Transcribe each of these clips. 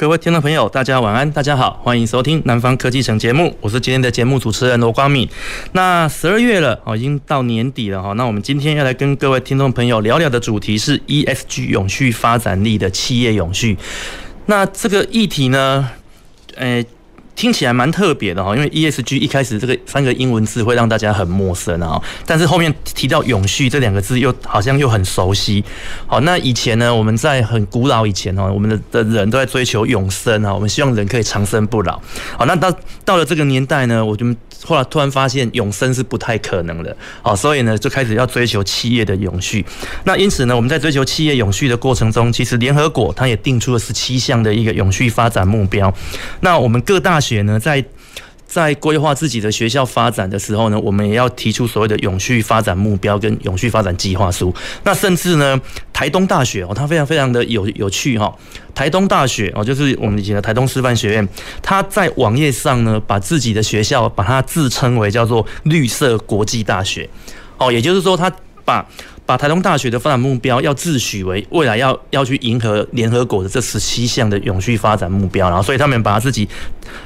各位听众朋友，大家晚安，大家好，欢迎收听《南方科技城》节目，我是今天的节目主持人罗光敏。那十二月了，哦，已经到年底了哈。那我们今天要来跟各位听众朋友聊聊的主题是 ESG 永续发展力的企业永续。那这个议题呢，诶。听起来蛮特别的哈，因为 ESG 一开始这个三个英文字会让大家很陌生啊，但是后面提到永续这两个字又好像又很熟悉。好，那以前呢，我们在很古老以前哦，我们的的人都在追求永生啊，我们希望人可以长生不老。好，那到到了这个年代呢，我就。后来突然发现永生是不太可能的，好，所以呢就开始要追求企业的永续。那因此呢，我们在追求企业永续的过程中，其实联合国它也定出了十七项的一个永续发展目标。那我们各大学呢，在在规划自己的学校发展的时候呢，我们也要提出所谓的永续发展目标跟永续发展计划书。那甚至呢，台东大学哦，它非常非常的有有趣哈。台东大学哦，就是我们以前的台东师范学院，它在网页上呢，把自己的学校把它自称为叫做绿色国际大学。哦，也就是说，它把把台东大学的发展目标要自诩为未来要要去迎合联合国的这十七项的永续发展目标，然后所以他们把自己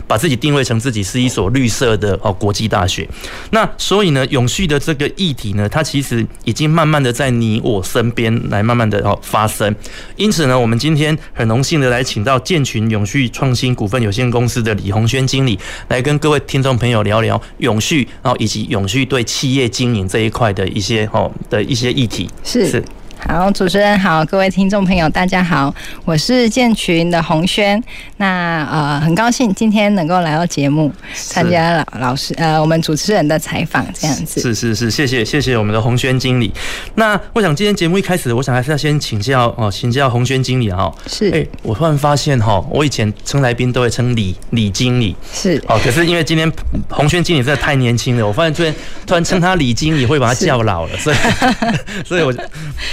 把自己定位成自己是一所绿色的哦国际大学。那所以呢，永续的这个议题呢，它其实已经慢慢的在你我身边来慢慢的哦发生。因此呢，我们今天很荣幸的来请到建群永续创新股份有限公司的李鸿轩经理来跟各位听众朋友聊聊永续，然后以及永续对企业经营这一块的一些哦的一些议题。是。是好，主持人好，各位听众朋友，大家好，我是建群的洪轩。那呃，很高兴今天能够来到节目，参加老老师呃我们主持人的采访，这样子。是是是，谢谢谢谢我们的洪轩经理。那我想今天节目一开始，我想还是要先请教哦，请教洪轩经理哈。是。哎、欸，我突然发现哈，我以前称来宾都会称李李经理。是。哦，可是因为今天洪轩经理真的太年轻了，我发现突然突然称他李经理会把他叫老了，所以 所以我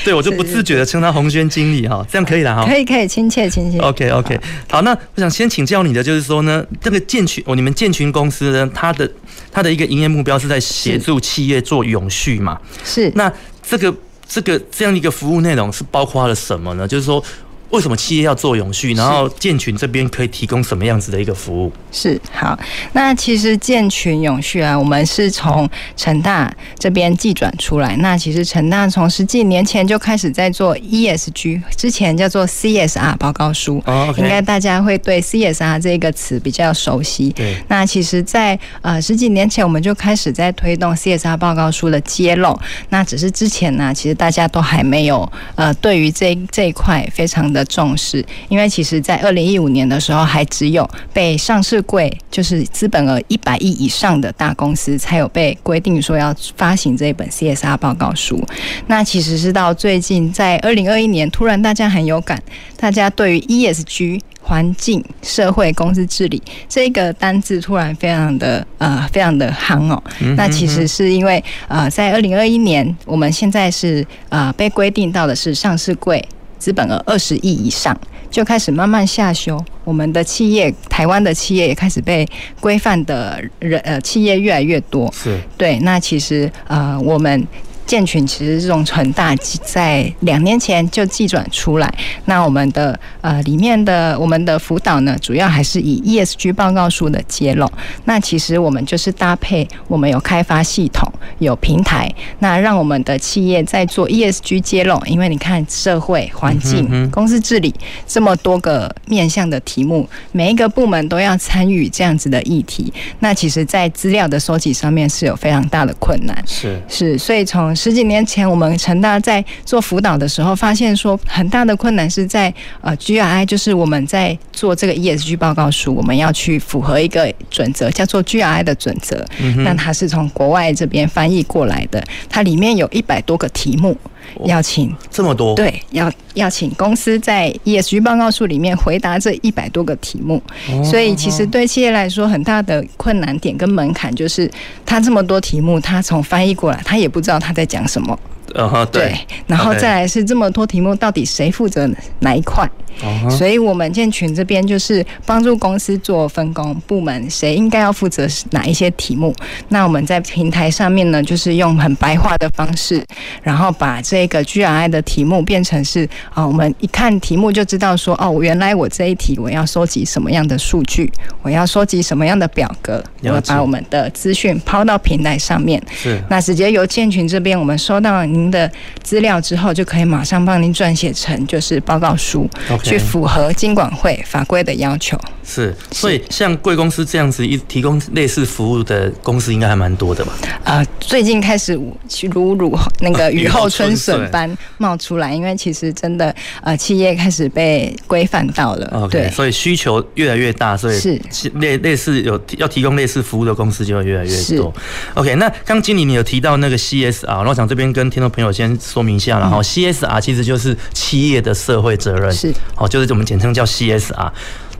对我。我就不自觉的称他红轩经理哈，这样可以了哈。可以可以，亲切亲切。OK OK，好，那我想先请教你的就是说呢，这个建群哦，你们建群公司呢，它的它的一个营业目标是在协助企业做永续嘛？是。那这个这个这样一个服务内容是包括了什么呢？就是说。为什么企业要做永续？然后建群这边可以提供什么样子的一个服务？是好，那其实建群永续啊，我们是从成大这边寄转出来。那其实成大从十几年前就开始在做 ESG，之前叫做 CSR 报告书。哦，应该大家会对 CSR 这个词比较熟悉。对。那其实，在呃十几年前，我们就开始在推动 CSR 报告书的揭露。那只是之前呢，其实大家都还没有呃，对于这这一块非常的。重视，因为其实，在二零一五年的时候，还只有被上市柜，就是资本额一百亿以上的大公司，才有被规定说要发行这一本 CSR 报告书。那其实是到最近，在二零二一年，突然大家很有感，大家对于 ESG 环境、社会、公司治理这个单字突然非常的呃，非常的夯哦。那其实是因为呃，在二零二一年，我们现在是呃被规定到的是上市柜。资本额二十亿以上，就开始慢慢下修。我们的企业，台湾的企业也开始被规范的人呃，企业越来越多。是对。那其实呃，我们。健群其实这种存大在两年前就寄转出来，那我们的呃里面的我们的辅导呢，主要还是以 ESG 报告书的揭露。那其实我们就是搭配我们有开发系统、有平台，那让我们的企业在做 ESG 揭露。因为你看社会环境、公司治理这么多个面向的题目，每一个部门都要参与这样子的议题。那其实，在资料的收集上面是有非常大的困难。是是，所以从十几年前，我们成大在做辅导的时候，发现说很大的困难是在呃 GRI，就是我们在做这个 ESG 报告书，我们要去符合一个准则，叫做 GRI 的准则。那它是从国外这边翻译过来的，它里面有一百多个题目。要请。这么多，对，要要请公司在 ESG 报告书里面回答这一百多个题目，所以其实对企业来说很大的困难点跟门槛就是，他这么多题目，他从翻译过来，他也不知道他在讲什么。嗯哼，对，然后再来是这么多题目，到底谁负责哪一块？所以我们建群这边就是帮助公司做分工部门，谁应该要负责哪一些题目。那我们在平台上面呢，就是用很白话的方式，然后把这个 GRI 的题目变成是啊，我们一看题目就知道说哦，原来我这一题我要收集什么样的数据，我要收集什么样的表格，我把我们的资讯抛到平台上面。是，那直接由建群这边我们收到您的资料之后，就可以马上帮您撰写成就是报告书。去符合金管会法规的要求。是，所以像贵公司这样子一提供类似服务的公司，应该还蛮多的吧？呃，最近开始如如那个雨后春笋般冒出来，因为其实真的呃，企业开始被规范到了。OK，对，所以需求越来越大，所以是类类似有要提供类似服务的公司就会越来越多。OK，那刚经理你有提到那个 CSR，然后我想这边跟听众朋友先说明一下，然后 CSR 其实就是企业的社会责任，是哦，就是我们简称叫 CSR。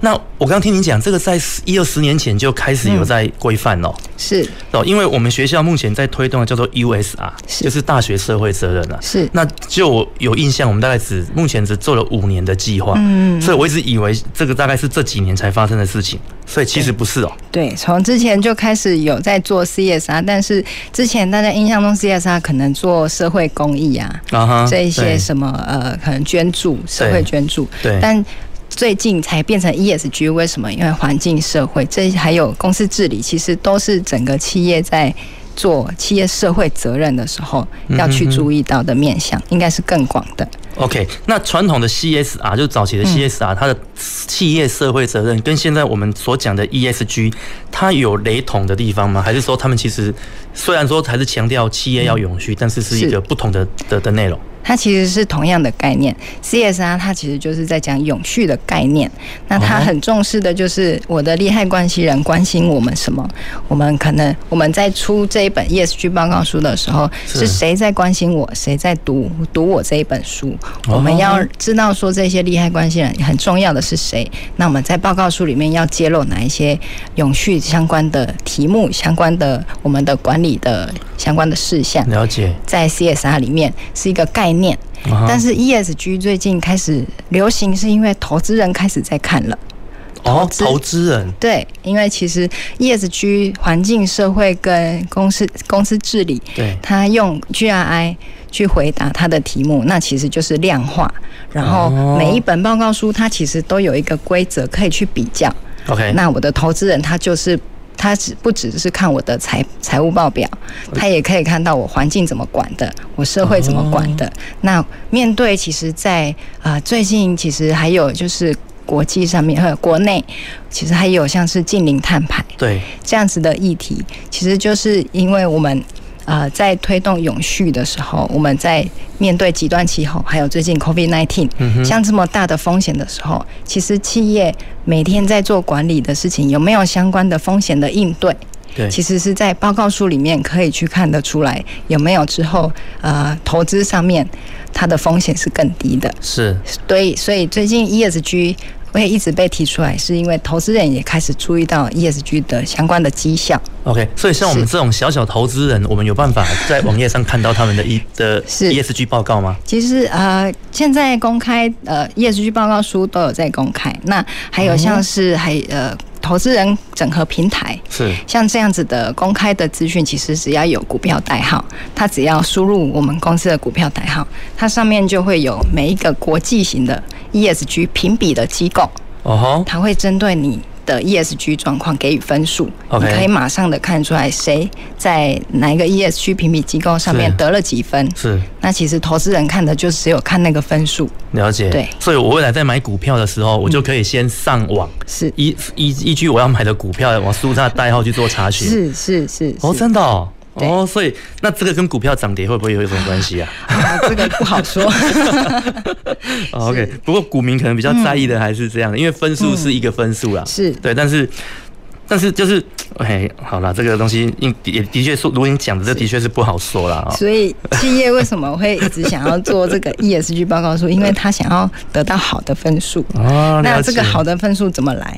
那我刚刚听你讲，这个在一二十年前就开始有在规范了，是。哦，因为我们学校目前在推动的叫做 USR，就是大学社会责任了，是。那就有印象，我们大概只目前只做了五年的计划，嗯，所以我一直以为这个大概是这几年才发生的事情，所以其实不是哦。对，从之前就开始有在做 CSR，但是之前大家印象中 CSR 可能做社会公益啊，啊哈，这一些什么呃，可能捐助、社会捐助，对，但。最近才变成 ESG，为什么？因为环境、社会，这还有公司治理，其实都是整个企业在做企业社会责任的时候要去注意到的面向，应该是更广的。OK，那传统的 CSR 就早期的 CSR，它的企业社会责任跟现在我们所讲的 ESG，它有雷同的地方吗？还是说他们其实虽然说还是强调企业要永续，但是是一个不同的的的内容？它其实是同样的概念，CSR 它其实就是在讲永续的概念。那它很重视的就是我的利害关系人关心我们什么。我们可能我们在出这一本 ESG 报告书的时候，是谁在关心我？谁在读读我这一本书？我们要知道说这些利害关系人很重要的是谁。那我们在报告书里面要揭露哪一些永续相关的题目、相关的我们的管理的相关的事项。了解，在 CSR 里面是一个概念。念，但是 ESG 最近开始流行，是因为投资人开始在看了。哦，投资人对，因为其实 ESG 环境、社会跟公司公司治理，对，他用 GRI 去回答他的题目，那其实就是量化。然后每一本报告书，它其实都有一个规则可以去比较。OK，那我的投资人他就是。他只不只是看我的财财务报表，他也可以看到我环境怎么管的，我社会怎么管的。那面对其实在啊最近其实还有就是国际上面和国内，其实还有像是近邻碳排对这样子的议题，其实就是因为我们。呃，在推动永续的时候，我们在面对极端气候，还有最近 COVID-19，像这么大的风险的时候，其实企业每天在做管理的事情，有没有相关的风险的应对？对，其实是在报告书里面可以去看得出来，有没有之后呃投资上面它的风险是更低的。是，对，所以最近 ESG。我也一直被提出来，是因为投资人也开始注意到 ESG 的相关的绩效。OK，所以像我们这种小小投资人，我们有办法在网页上看到他们的 E 的 ESG 报告吗？其实呃，现在公开呃 ESG 报告书都有在公开。那还有像是还呃投资人整合平台，是像这样子的公开的资讯，其实只要有股票代号，它只要输入我们公司的股票代号，它上面就会有每一个国际型的。ESG 评比的机构，哦吼，它会针对你的 ESG 状况给予分数。你可以马上的看出来谁在哪一个 ESG 评比机构上面得了几分，是。那其实投资人看的就只有看那个分数，了解，对。所以我未来在买股票的时候，我就可以先上网，是。依依依据我要买的股票，我输入它的代号去做查询，是是是，哦，真的哦。哦，所以那这个跟股票涨跌会不会有什么关系啊？啊？这个不好说。OK，不过股民可能比较在意的还是这样的，因为分数是一个分数啦，是对，但是但是就是，哎，好了，这个东西应也的确说，如果你讲的这的确是不好说了啊。所以企业为什么会一直想要做这个 ESG 报告书？因为他想要得到好的分数。哦，那这个好的分数怎么来？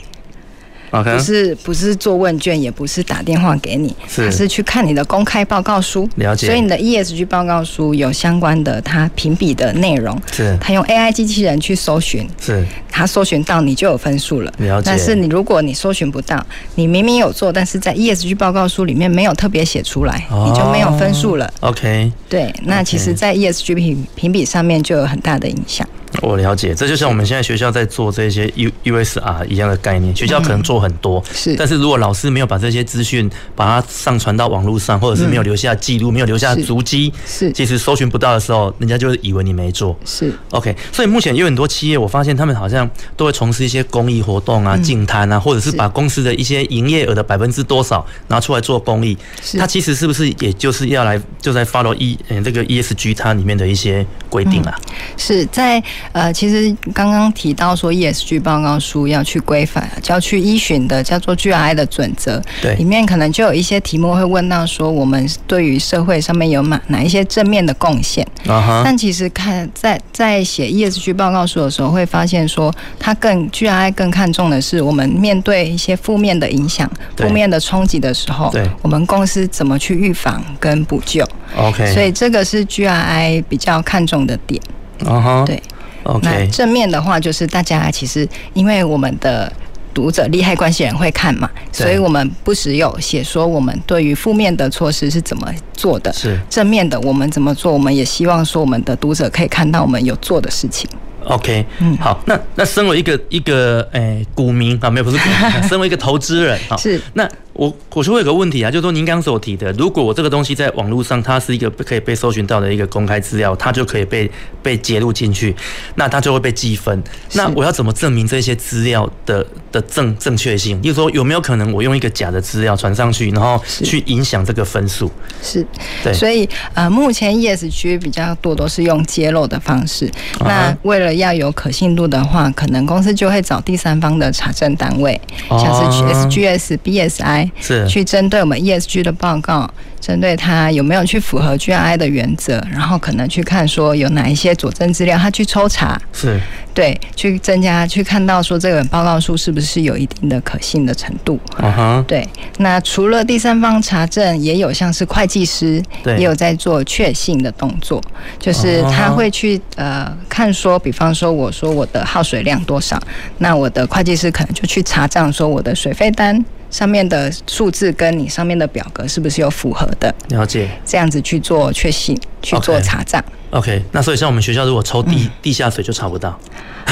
不是不是做问卷，也不是打电话给你，是，是去看你的公开报告书。了解。所以你的 ESG 报告书有相关的它评比的内容。是。他用 AI 机器人去搜寻。是。他搜寻到你就有分数了。了解。但是你如果你搜寻不到，你明明有做，但是在 ESG 报告书里面没有特别写出来，哦，你就没有分数了。OK。对，那其实，在 ESG 评评比上面就有很大的影响。我了解，这就像我们现在学校在做这些 U USR 一样的概念。学校可能做很多，嗯、是，但是如果老师没有把这些资讯把它上传到网络上，或者是没有留下记录、嗯，没有留下足迹，是，其实搜寻不到的时候，人家就会以为你没做。是，OK。所以目前有很多企业，我发现他们好像都会从事一些公益活动啊、净滩啊，或者是把公司的一些营业额的百分之多少拿出来做公益。它其实是不是也就是要来就在 follow E 嗯这个 ESG 它里面的一些规定啊？嗯、是在。呃，其实刚刚提到说 ESG 报告书要去规范，就要去依循的叫做 GRI 的准则，对，里面可能就有一些题目会问到说，我们对于社会上面有哪哪一些正面的贡献，uh-huh. 但其实看在在写 ESG 报告书的时候，会发现说，它更 GRI 更看重的是我们面对一些负面的影响、负面的冲击的时候，我们公司怎么去预防跟补救，OK，所以这个是 GRI 比较看重的点，啊哈，对。Okay. 那正面的话，就是大家其实因为我们的读者利害关系人会看嘛，所以我们不时有写说我们对于负面的措施是怎么做的，是正面的我们怎么做，我们也希望说我们的读者可以看到我们有做的事情。OK，嗯，好，那那身为一个一个诶、欸、股民啊，没有不是股民，身为一个投资人啊，是那。我我说有个问题啊，就是说您刚刚所提的，如果我这个东西在网络上，它是一个可以被搜寻到的一个公开资料，它就可以被被揭露进去，那它就会被记分。那我要怎么证明这些资料的的正正确性？就是说有没有可能我用一个假的资料传上去，然后去影响这个分数？是，对。所以呃，目前 ESG 比较多都是用揭露的方式。那为了要有可信度的话，可能公司就会找第三方的查证单位，像是 SGS、BSI。是去针对我们 ESG 的报告，针对它有没有去符合 GRI 的原则，然后可能去看说有哪一些佐证资料，他去抽查，是对，去增加去看到说这个报告书是不是有一定的可信的程度。啊哈，对。那除了第三方查证，也有像是会计师，也有在做确信的动作，就是他会去呃看说，比方说我说我的耗水量多少，那我的会计师可能就去查账说我的水费单。上面的数字跟你上面的表格是不是有符合的？了解，这样子去做确信，去做查账。Okay. OK，那所以像我们学校如果抽地、嗯、地下水就查不到。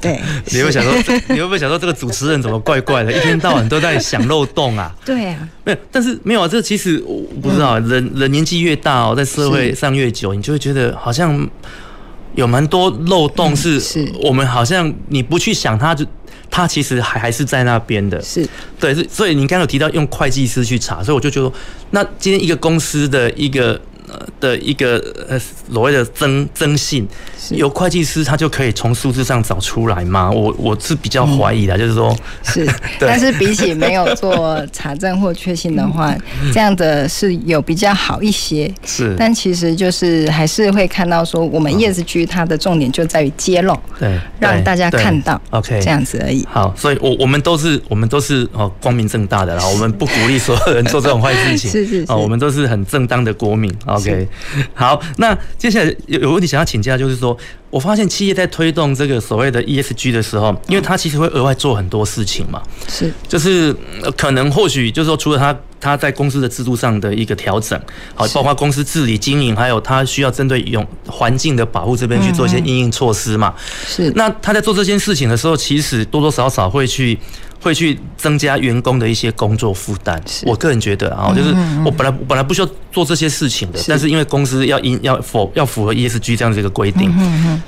对，你会想说，你会不会想说这个主持人怎么怪怪的，一天到晚都在想漏洞啊？对啊，没有，但是没有啊。这其实我不知道，嗯、人人年纪越大哦，在社会上越久，你就会觉得好像有蛮多漏洞，是我们好像你不去想它就。他其实还还是在那边的，是对，是所以你刚刚有提到用会计师去查，所以我就觉得，那今天一个公司的一个。的一个呃所谓的增征信，有会计师他就可以从数字上找出来吗？我我是比较怀疑的，就是说，是，但是比起没有做查证或确信的话，这样的是有比较好一些。是，但其实就是还是会看到说，我们 ESG 它的重点就在于揭露，对，让大家看到，OK，这样子而已。好，所以我我们都是我们都是哦光明正大的，然后我们不鼓励所有人做这种坏事情，是是，哦，我们都是很正当的国民啊。OK，好，那接下来有有问题想要请教，就是说，我发现企业在推动这个所谓的 ESG 的时候，因为它其实会额外做很多事情嘛，是，就是可能或许就是说，除了它它在公司的制度上的一个调整，好，包括公司治理经营，还有它需要针对用环境的保护这边去做一些应应措施嘛，是，那他在做这件事情的时候，其实多多少少会去。会去增加员工的一些工作负担。我个人觉得啊，就是我本来本来不需要做这些事情的，但是因为公司要因要否要符合 ESG 这样子一个规定，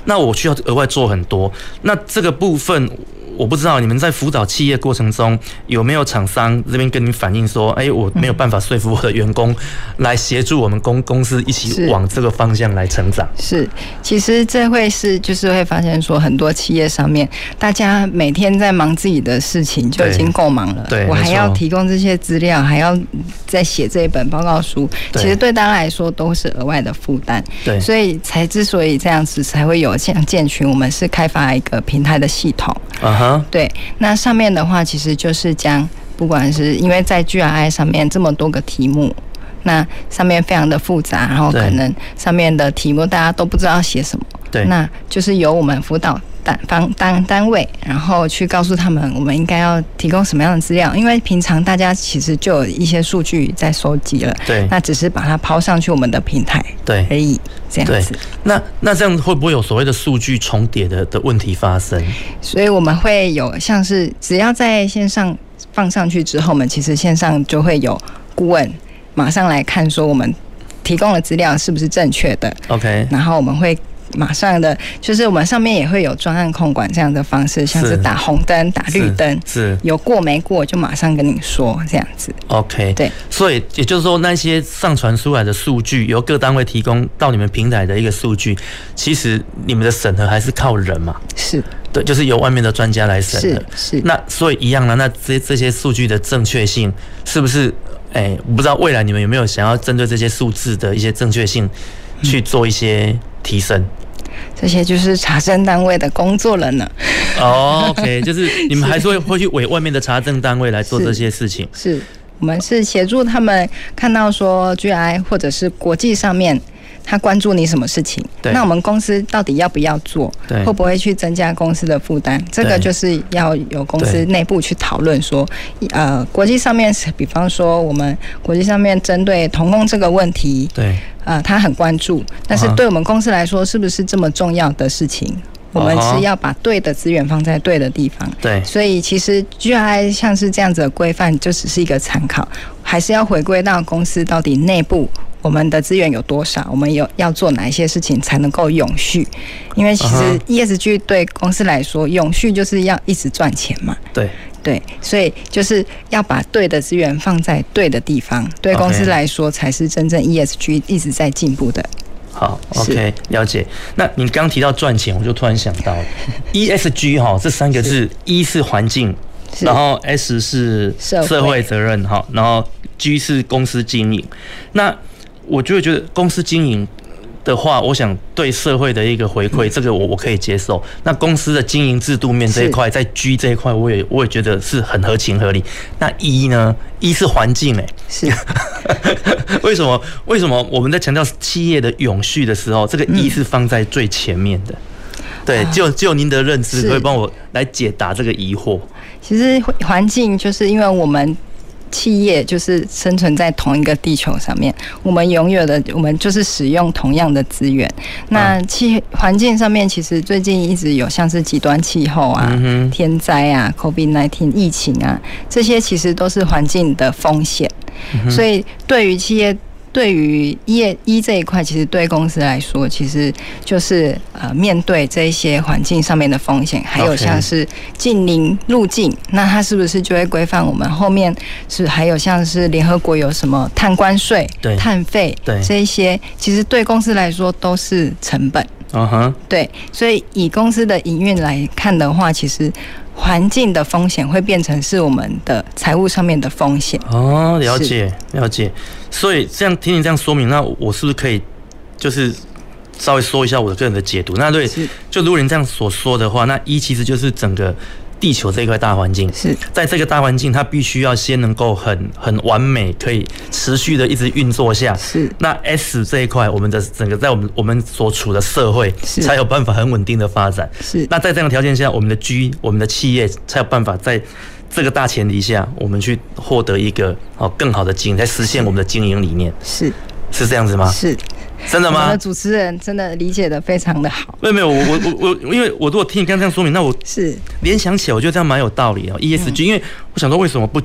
那我需要额外做很多。那这个部分，我不知道你们在辅导企业过程中有没有厂商这边跟你反映说，哎，我没有办法说服我的员工来协助我们公公司一起往这个方向来成长。是，是，其实这会是就是会发现说，很多企业上面大家每天在忙自己的事情就已经够忙了，对，我还要提供这些资料，还要再写这一本报告书，其实对大家来说都是额外的负担。对，所以才之所以这样子才会有像建群，我们是开发一个平台的系统。啊对，那上面的话其实就是将不管是因为在 GRI 上面这么多个题目，那上面非常的复杂，然后可能上面的题目大家都不知道写什么，对，那就是由我们辅导。单方单单位，然后去告诉他们，我们应该要提供什么样的资料？因为平常大家其实就有一些数据在收集了，对，那只是把它抛上去我们的平台，对而已，这样子。那那这样会不会有所谓的数据重叠的的问题发生？所以我们会有像是只要在线上放上去之后，我们其实线上就会有顾问马上来看，说我们提供的资料是不是正确的？OK，然后我们会。马上的，就是我们上面也会有专案控管这样的方式，像是打红灯、打绿灯，是有过没过就马上跟你说这样子。OK，对，所以也就是说，那些上传出来的数据，由各单位提供到你们平台的一个数据，其实你们的审核还是靠人嘛？是，对，就是由外面的专家来审核。是，是。那所以一样呢，那这这些数据的正确性是不是？哎、欸，我不知道未来你们有没有想要针对这些数字的一些正确性去做一些提升？这些就是查证单位的工作了呢。哦，OK，就是你们还是会会去委外面的查证单位来做这些事情。是，是我们是协助他们看到说 GI 或者是国际上面。他关注你什么事情？那我们公司到底要不要做？会不会去增加公司的负担？这个就是要有公司内部去讨论说，呃，国际上面是，比方说我们国际上面针对童工这个问题，对，呃，他很关注，但是对我们公司来说，是不是这么重要的事情？我们是要把对的资源放在对的地方。对，所以其实 GRI 像是这样子的规范，就只是一个参考，还是要回归到公司到底内部。我们的资源有多少？我们有要做哪一些事情才能够永续？因为其实 ESG 对公司来说，永续就是要一直赚钱嘛。对对，所以就是要把对的资源放在对的地方，对公司来说才是真正 ESG 一直在进步的。好，OK，了解。那你刚提到赚钱，我就突然想到 ESG 哈，这三个字，一是环境，然后 S 是社会责任哈，然后 G 是公司经营。那我就会觉得公司经营的话，我想对社会的一个回馈，这个我我可以接受。那公司的经营制度面这一块，在居这一块，我也我也觉得是很合情合理。那一呢一是环境哎，是 为什么？为什么我们在强调企业的永续的时候，这个一是放在最前面的？对，就就您的认知，可以帮我来解答这个疑惑。其实环境就是因为我们。企业就是生存在同一个地球上面，我们拥有的，我们就是使用同样的资源。那气环境上面，其实最近一直有像是极端气候啊、天灾啊、COVID-19 疫情啊，这些其实都是环境的风险。所以对于企业。对于业一这一块，其实对公司来说，其实就是呃面对这一些环境上面的风险，还有像是近邻路径，那它是不是就会规范我们后面是还有像是联合国有什么碳关税、碳费这一些，其实对公司来说都是成本。嗯哼，对，所以以公司的营运来看的话，其实。环境的风险会变成是我们的财务上面的风险哦，了解了解。所以这样听你这样说明，那我是不是可以就是稍微说一下我的个人的解读？那对，就如果您这样所说的话，那一其实就是整个。地球这一块大环境是在这个大环境，它必须要先能够很很完美，可以持续的一直运作下。是那 S 这一块，我们的整个在我们我们所处的社会，才有办法很稳定的发展。是那在这样的条件下，我们的 G，我们的企业才有办法在这个大前提下，我们去获得一个哦更好的经营，来实现我们的经营理念。是是这样子吗？是。真的吗？我的主持人真的理解的非常的好。没有没有，我我我我，因为我如果听你刚刚这样说明，那我是联想起来，我觉得这样蛮有道理哦。ESG，因为我想说，为什么不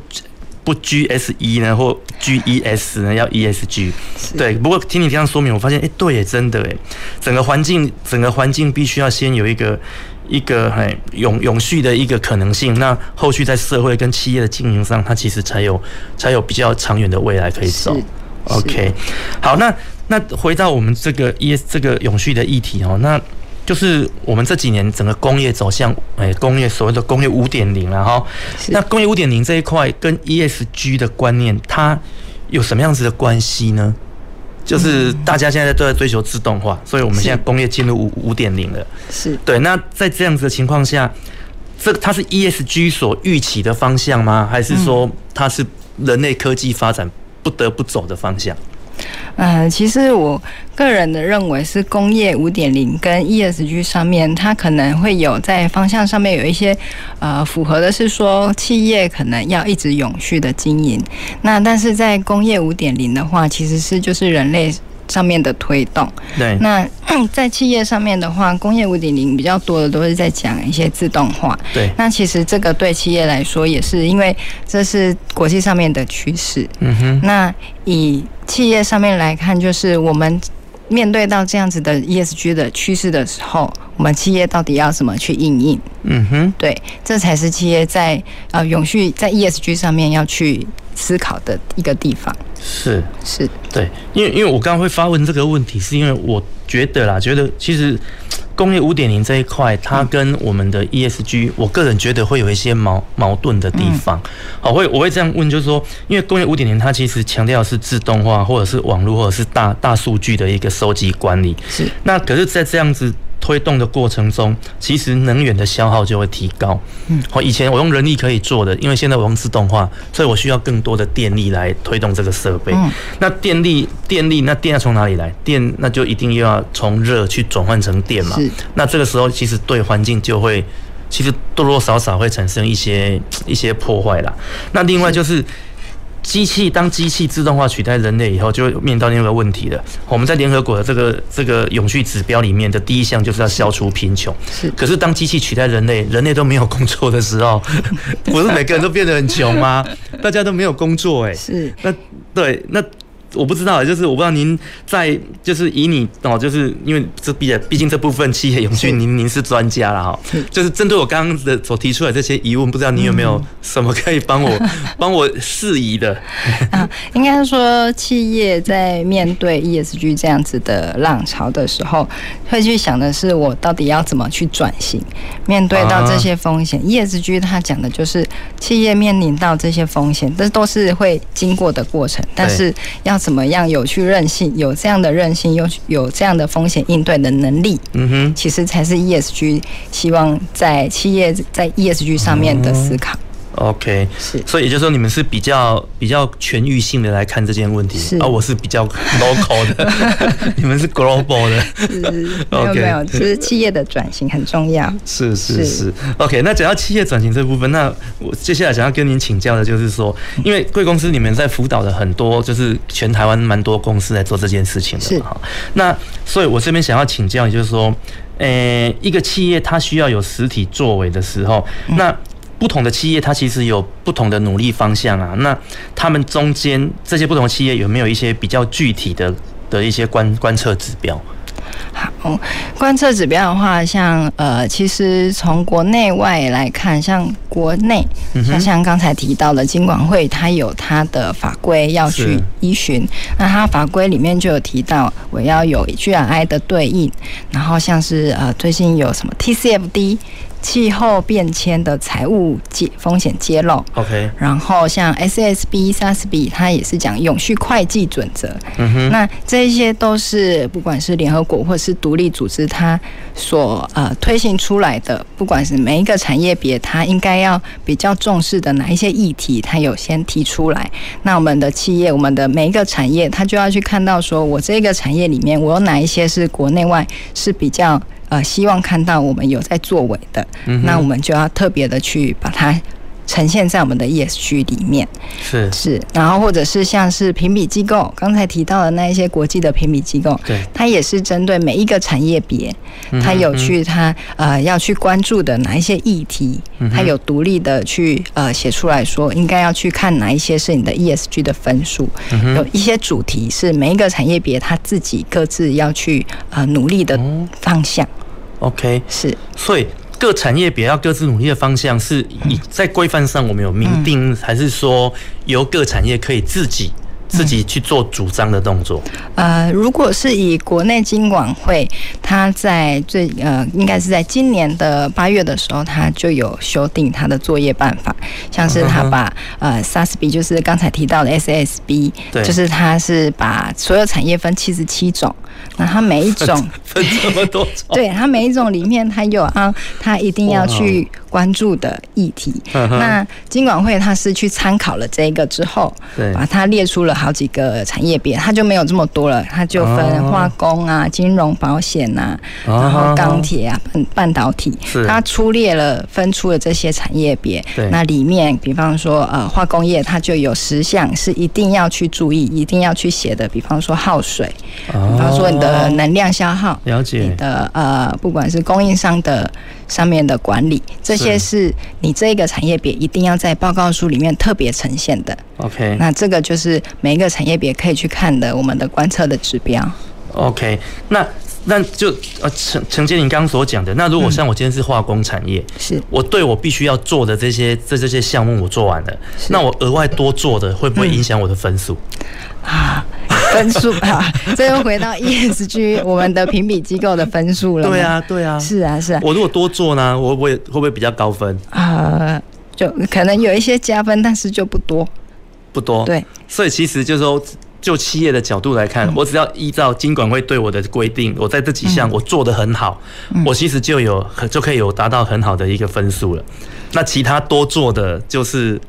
不 GSE 呢，或 GES 呢？要 ESG？对。不过听你这样说明，我发现，哎，对耶，真的哎，整个环境，整个环境必须要先有一个一个很永永续的一个可能性，那后续在社会跟企业的经营上，它其实才有才有比较长远的未来可以走。OK，好，那那回到我们这个 ES 这个永续的议题哦，那就是我们这几年整个工业走向诶工业所谓的工业五点零了哈。那工业五点零这一块跟 ESG 的观念，它有什么样子的关系呢？就是大家现在都在追求自动化，所以我们现在工业进入五五点零了。是对。那在这样子的情况下，这它是 ESG 所预期的方向吗？还是说它是人类科技发展不得不走的方向？呃，其实我个人的认为是工业五点零跟 ESG 上面，它可能会有在方向上面有一些呃符合的是说企业可能要一直永续的经营。那但是在工业五点零的话，其实是就是人类。上面的推动，对，那 在企业上面的话，工业五点零比较多的都是在讲一些自动化，对。那其实这个对企业来说也是因为这是国际上面的趋势，嗯哼。那以企业上面来看，就是我们面对到这样子的 ESG 的趋势的时候，我们企业到底要怎么去应应？嗯哼，对，这才是企业在呃永续在 ESG 上面要去思考的一个地方。是是，对，因为因为我刚刚会发问这个问题，是因为我觉得啦，觉得其实工业五点零这一块，它跟我们的 ESG，我个人觉得会有一些矛矛盾的地方。好，会我会这样问，就是说，因为工业五点零它其实强调是自动化，或者是网络，或者是大大数据的一个收集管理。是，那可是，在这样子。推动的过程中，其实能源的消耗就会提高。嗯，好，以前我用人力可以做的，因为现在我用自动化，所以我需要更多的电力来推动这个设备。嗯，那电力，电力，那电要从哪里来？电那就一定又要从热去转换成电嘛。是，那这个时候其实对环境就会，其实多多少少会产生一些一些破坏啦。那另外就是。机器当机器自动化取代人类以后，就会面临到另外一个问题了。我们在联合国的这个这个永续指标里面的第一项就是要消除贫穷。是。可是当机器取代人类，人类都没有工作的时候，不是每个人都变得很穷吗？大家都没有工作，哎。是。那对那。我不知道，就是我不知道您在，就是以你哦，就是因为这毕毕竟这部分企业永续，您您是专家了哈。就是针对我刚刚的所提出来这些疑问，不知道你有没有什么可以帮我 帮我释疑的？啊，应该说企业在面对 ESG 这样子的浪潮的时候，会去想的是我到底要怎么去转型，面对到这些风险。ESG 它讲的就是企业面临到这些风险，这都是会经过的过程，但是要。怎么样有去韧性，有这样的韧性，有有这样的风险应对的能力，嗯哼，其实才是 ESG 希望在企业在 ESG 上面的思考。OK，是，所以也就是说，你们是比较比较全域性的来看这件问题，是，而我是比较 local 的，你们是 global 的，是，没有没有，就是企业的转型很重要，是是是。OK，那讲到企业转型这部分，那我接下来想要跟您请教的就是说，因为贵公司你们在辅导的很多，就是全台湾蛮多公司在做这件事情的，哈。那所以我这边想要请教，就是说，呃，一个企业它需要有实体作为的时候，那不同的企业，它其实有不同的努力方向啊。那他们中间这些不同的企业有没有一些比较具体的的一些观观测指标？好，观测指标的话，像呃，其实从国内外来看，像国内，像像刚才提到的金管会，它有它的法规要去依循。那它法规里面就有提到，我要有 GRI 的对应，然后像是呃，最近有什么 TCFD。气候变迁的财务揭风险揭露，OK，然后像 SASB、SASB，它也是讲永续会计准则。嗯哼，那这一些都是不管是联合国或是独立组织，它所呃推行出来的，不管是每一个产业别，它应该要比较重视的哪一些议题，它有先提出来。那我们的企业，我们的每一个产业，它就要去看到说，我这个产业里面，我有哪一些是国内外是比较。呃，希望看到我们有在作为的，嗯、那我们就要特别的去把它呈现在我们的 ESG 里面。是。是，然后或者是像是评比机构，刚才提到的那一些国际的评比机构，对，它也是针对每一个产业别，它有去它呃要去关注的哪一些议题，它有独立的去呃写出来说，应该要去看哪一些是你的 ESG 的分数，有一些主题是每一个产业别它自己各自要去呃努力的方向。OK，是，所以各产业别要各自努力的方向，是以在规范上我们有明定，还是说由各产业可以自己？自己去做主张的动作。呃，如果是以国内金管会，他在最呃，应该是在今年的八月的时候，他就有修订他的作业办法，像是他把呃 SASB，就是刚才提到的 SASB，就是他是把所有产业分七十七种，那他每一种 分这么多种，对，他每一种里面他有啊，他一定要去。关注的议题，那金管会他是去参考了这个之后，把它列出了好几个产业别，它就没有这么多了，它就分化工啊、金融、保险啊，然后钢铁啊、半半导体，它粗略了分出了这些产业别。那里面，比方说呃化工业，它就有十项是一定要去注意、一定要去写的，比方说耗水，比方说你的能量消耗，了解你的呃不管是供应商的。上面的管理，这些是你这个产业别一定要在报告书里面特别呈现的。OK，那这个就是每一个产业别可以去看的，我们的观测的指标。OK，那那就呃，承承接你刚刚所讲的，那如果像我今天是化工产业，是、嗯、我对我必须要做的这些这这些项目我做完了，那我额外多做的会不会影响我的分数、嗯、啊？分数啊，这又回到 ESG 我们的评比机构的分数了。对啊，对啊，是啊，是啊。我如果多做呢，我会会不会比较高分？呃，就可能有一些加分，但是就不多，不多。对，所以其实就是说，就企业的角度来看，嗯、我只要依照金管会对我的规定，我在这几项我做得很好，嗯、我其实就有就可以有达到很好的一个分数了。那其他多做的就是。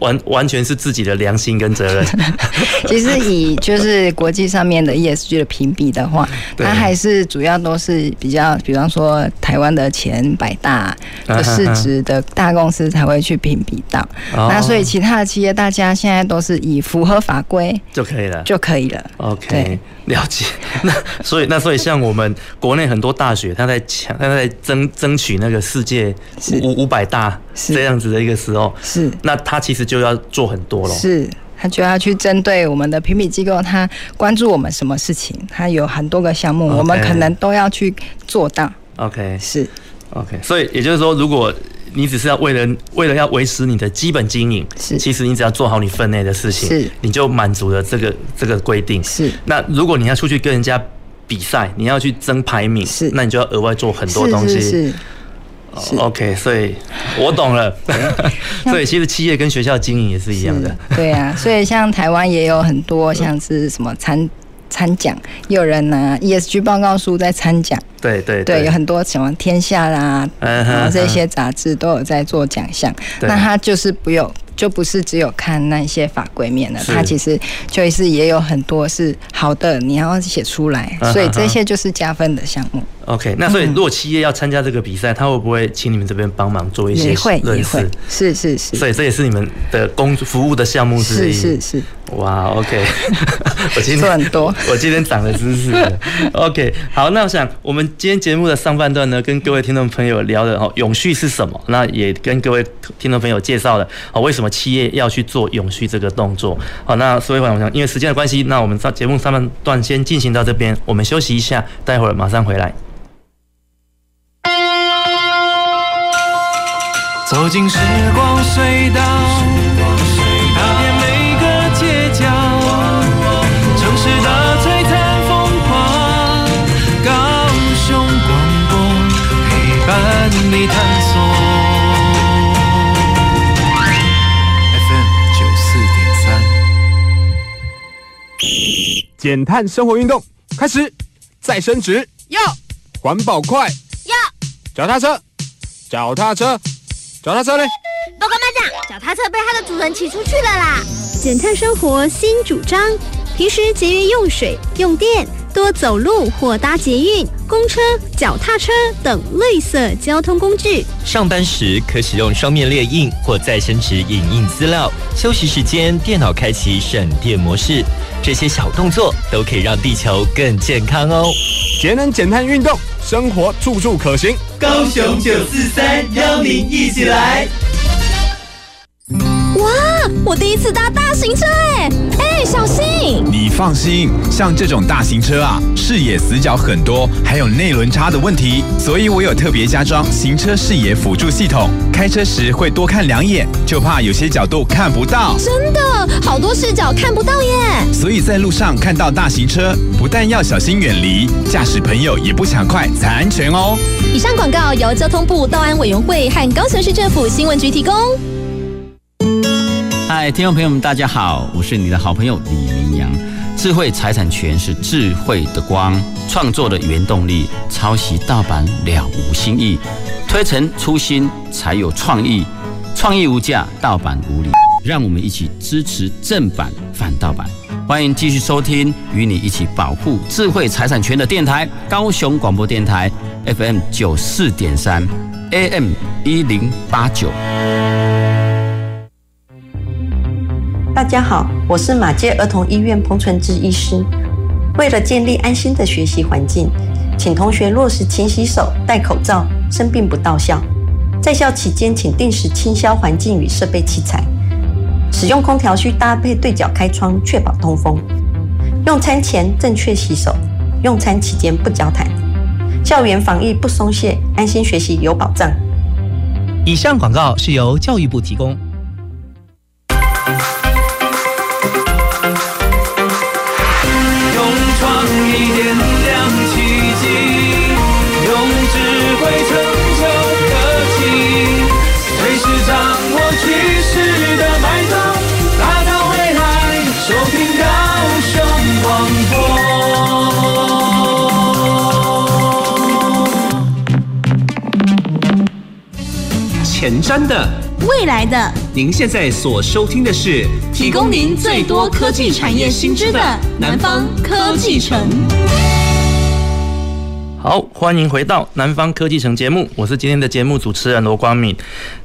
完完全是自己的良心跟责任。其实以就是国际上面的 ESG 的评比的话，它还是主要都是比较，比方说台湾的前百大的市值的大公司才会去评比到。那所以其他的企业，大家现在都是以符合法规就可以了，就可以了。OK，了解。那所以那所以像我们国内很多大学，他在抢，他在争争取那个世界五五百大这样子的一个时候，是那他其实。就要做很多了，是他就要去针对我们的评比机构，他关注我们什么事情，他有很多个项目，我们可能都要去做到。OK，是 OK，所以也就是说，如果你只是要为了为了要维持你的基本经营，是其实你只要做好你分内的事情，是你就满足了这个这个规定。是那如果你要出去跟人家比赛，你要去争排名，是那你就要额外做很多东西。是。OK，所以我懂了。所以其实企业跟学校经营也是一样的。对啊，所以像台湾也有很多像是什么参参奖，有人拿 ESG 报告书在参奖。对对对，有很多什么天下啦，然后这些杂志都有在做奖项。那他就是不用。就不是只有看那些法规面的，他其实就是也有很多是好的，你要写出来，所以这些就是加分的项目。OK，那所以如果企业要参加这个比赛，他会不会请你们这边帮忙做一些？也会，也会，是是是。所以这也是你们的工服务的项目之一。是是是。哇，OK，我今天做很多，我今天长了知识了。OK，好，那我想我们今天节目的上半段呢，跟各位听众朋友聊的哦，永续是什么？那也跟各位听众朋友介绍了哦，为什么？企业要去做永续这个动作，好，那所以我想，因为时间的关系，那我们上节目上半段先进行到这边，我们休息一下，待会儿马上回来。走进时光隧道，踏遍每个街角，城市的璀璨风光，高雄广播陪伴你探索。减碳生活运动开始，再升职。要，环保快。要，脚踏车，脚踏车，脚踏车嘞！报告班长，脚踏车被它的主人骑出去了啦！减碳生活新主张，平时节约用水用电，多走路或搭捷运、公车、脚踏车等绿色交通工具。上班时可使用双面列印或再生纸影印资料，休息时间电脑开启省电模式。这些小动作都可以让地球更健康哦！节能减碳运动，生活处处可行。高雄九四三邀您一起来！哇，我第第一次搭大型车哎哎，小心！你放心，像这种大型车啊，视野死角很多，还有内轮差的问题，所以我有特别加装行车视野辅助系统，开车时会多看两眼，就怕有些角度看不到。真的，好多视角看不到耶！所以在路上看到大型车，不但要小心远离，驾驶朋友也不抢快才安全哦。以上广告由交通部道安委员会和高雄市政府新闻局提供。嗨，听众朋友们，大家好，我是你的好朋友李明阳。智慧财产权是智慧的光，创作的原动力。抄袭盗版了无新意，推陈出新才有创意。创意无价，盗版无理。让我们一起支持正版反盗版。欢迎继续收听，与你一起保护智慧财产权的电台——高雄广播电台 FM 九四点三，AM 一零八九。大家好，我是马街儿童医院彭纯志医师。为了建立安心的学习环境，请同学落实勤洗手、戴口罩，生病不到校。在校期间，请定时清消环境与设备器材。使用空调需搭配对角开窗，确保通风。用餐前正确洗手，用餐期间不交谈。校园防疫不松懈，安心学习有保障。以上广告是由教育部提供。前瞻的，未来的，您现在所收听的是提供您最多科技产业新知的南方科技城。好，欢迎回到南方科技城节目，我是今天的节目主持人罗光敏。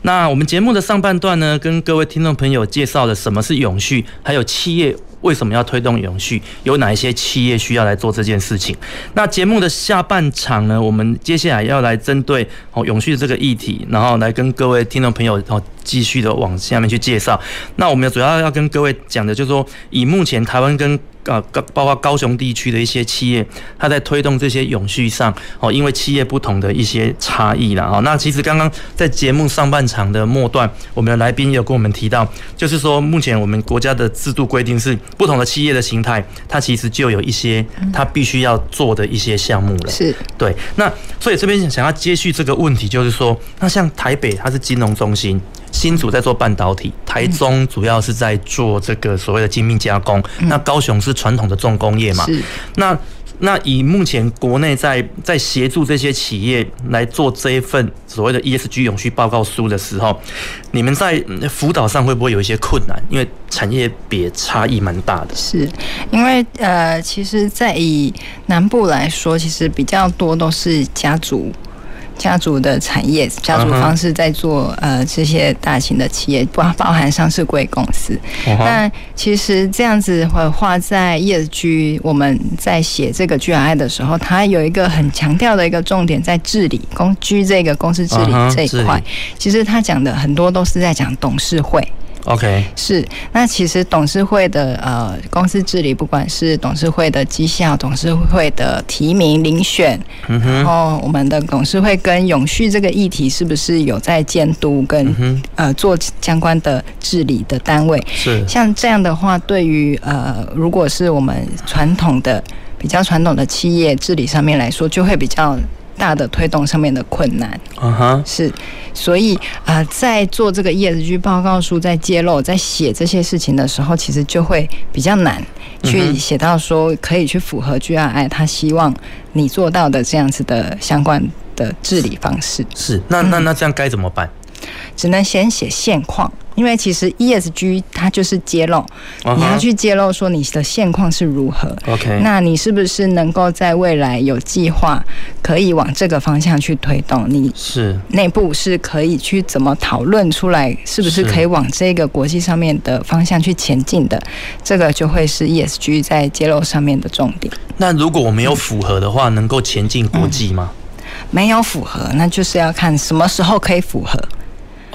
那我们节目的上半段呢，跟各位听众朋友介绍了什么是永续，还有企业。为什么要推动永续？有哪一些企业需要来做这件事情？那节目的下半场呢？我们接下来要来针对哦永续的这个议题，然后来跟各位听众朋友哦继续的往下面去介绍。那我们主要要跟各位讲的就是说，以目前台湾跟啊，高包括高雄地区的一些企业，它在推动这些永续上，哦，因为企业不同的一些差异了，哦，那其实刚刚在节目上半场的末段，我们的来宾也有跟我们提到，就是说目前我们国家的制度规定是不同的企业的形态，它其实就有一些它必须要做的一些项目了。是，对。那所以这边想要接续这个问题，就是说，那像台北它是金融中心。新竹在做半导体，台中主要是在做这个所谓的精密加工，嗯、那高雄是传统的重工业嘛？是。那那以目前国内在在协助这些企业来做这一份所谓的 ESG 永续报告书的时候，你们在辅导上会不会有一些困难？因为产业别差异蛮大的。是因为呃，其实，在以南部来说，其实比较多都是家族。家族的产业，家族方式在做呃这些大型的企业，包包含上市贵公司。那其实这样子会画在 ESG，我们在写这个 GRI 的时候，它有一个很强调的一个重点在治理公居这个公司治理这一块。其实他讲的很多都是在讲董事会。OK，是。那其实董事会的呃公司治理，不管是董事会的绩效、董事会的提名遴选，嗯，然后我们的董事会跟永续这个议题是不是有在监督跟、嗯、呃做相关的治理的单位？是。像这样的话，对于呃如果是我们传统的比较传统的企业治理上面来说，就会比较。大的推动上面的困难，嗯哼，是，所以啊、呃，在做这个 ESG 报告书，在揭露、在写这些事情的时候，其实就会比较难去写到说可以去符合 GRI 他希望你做到的这样子的相关的治理方式。是，那那那这样该怎么办？只能先写现况。因为其实 ESG 它就是揭露，你要去揭露说你的现况是如何。OK，那你是不是能够在未来有计划可以往这个方向去推动？你是内部是可以去怎么讨论出来，是不是可以往这个国际上面的方向去前进的？这个就会是 ESG 在揭露上面的重点。那如果我没有符合的话，能够前进国际吗？没有符合，那就是要看什么时候可以符合。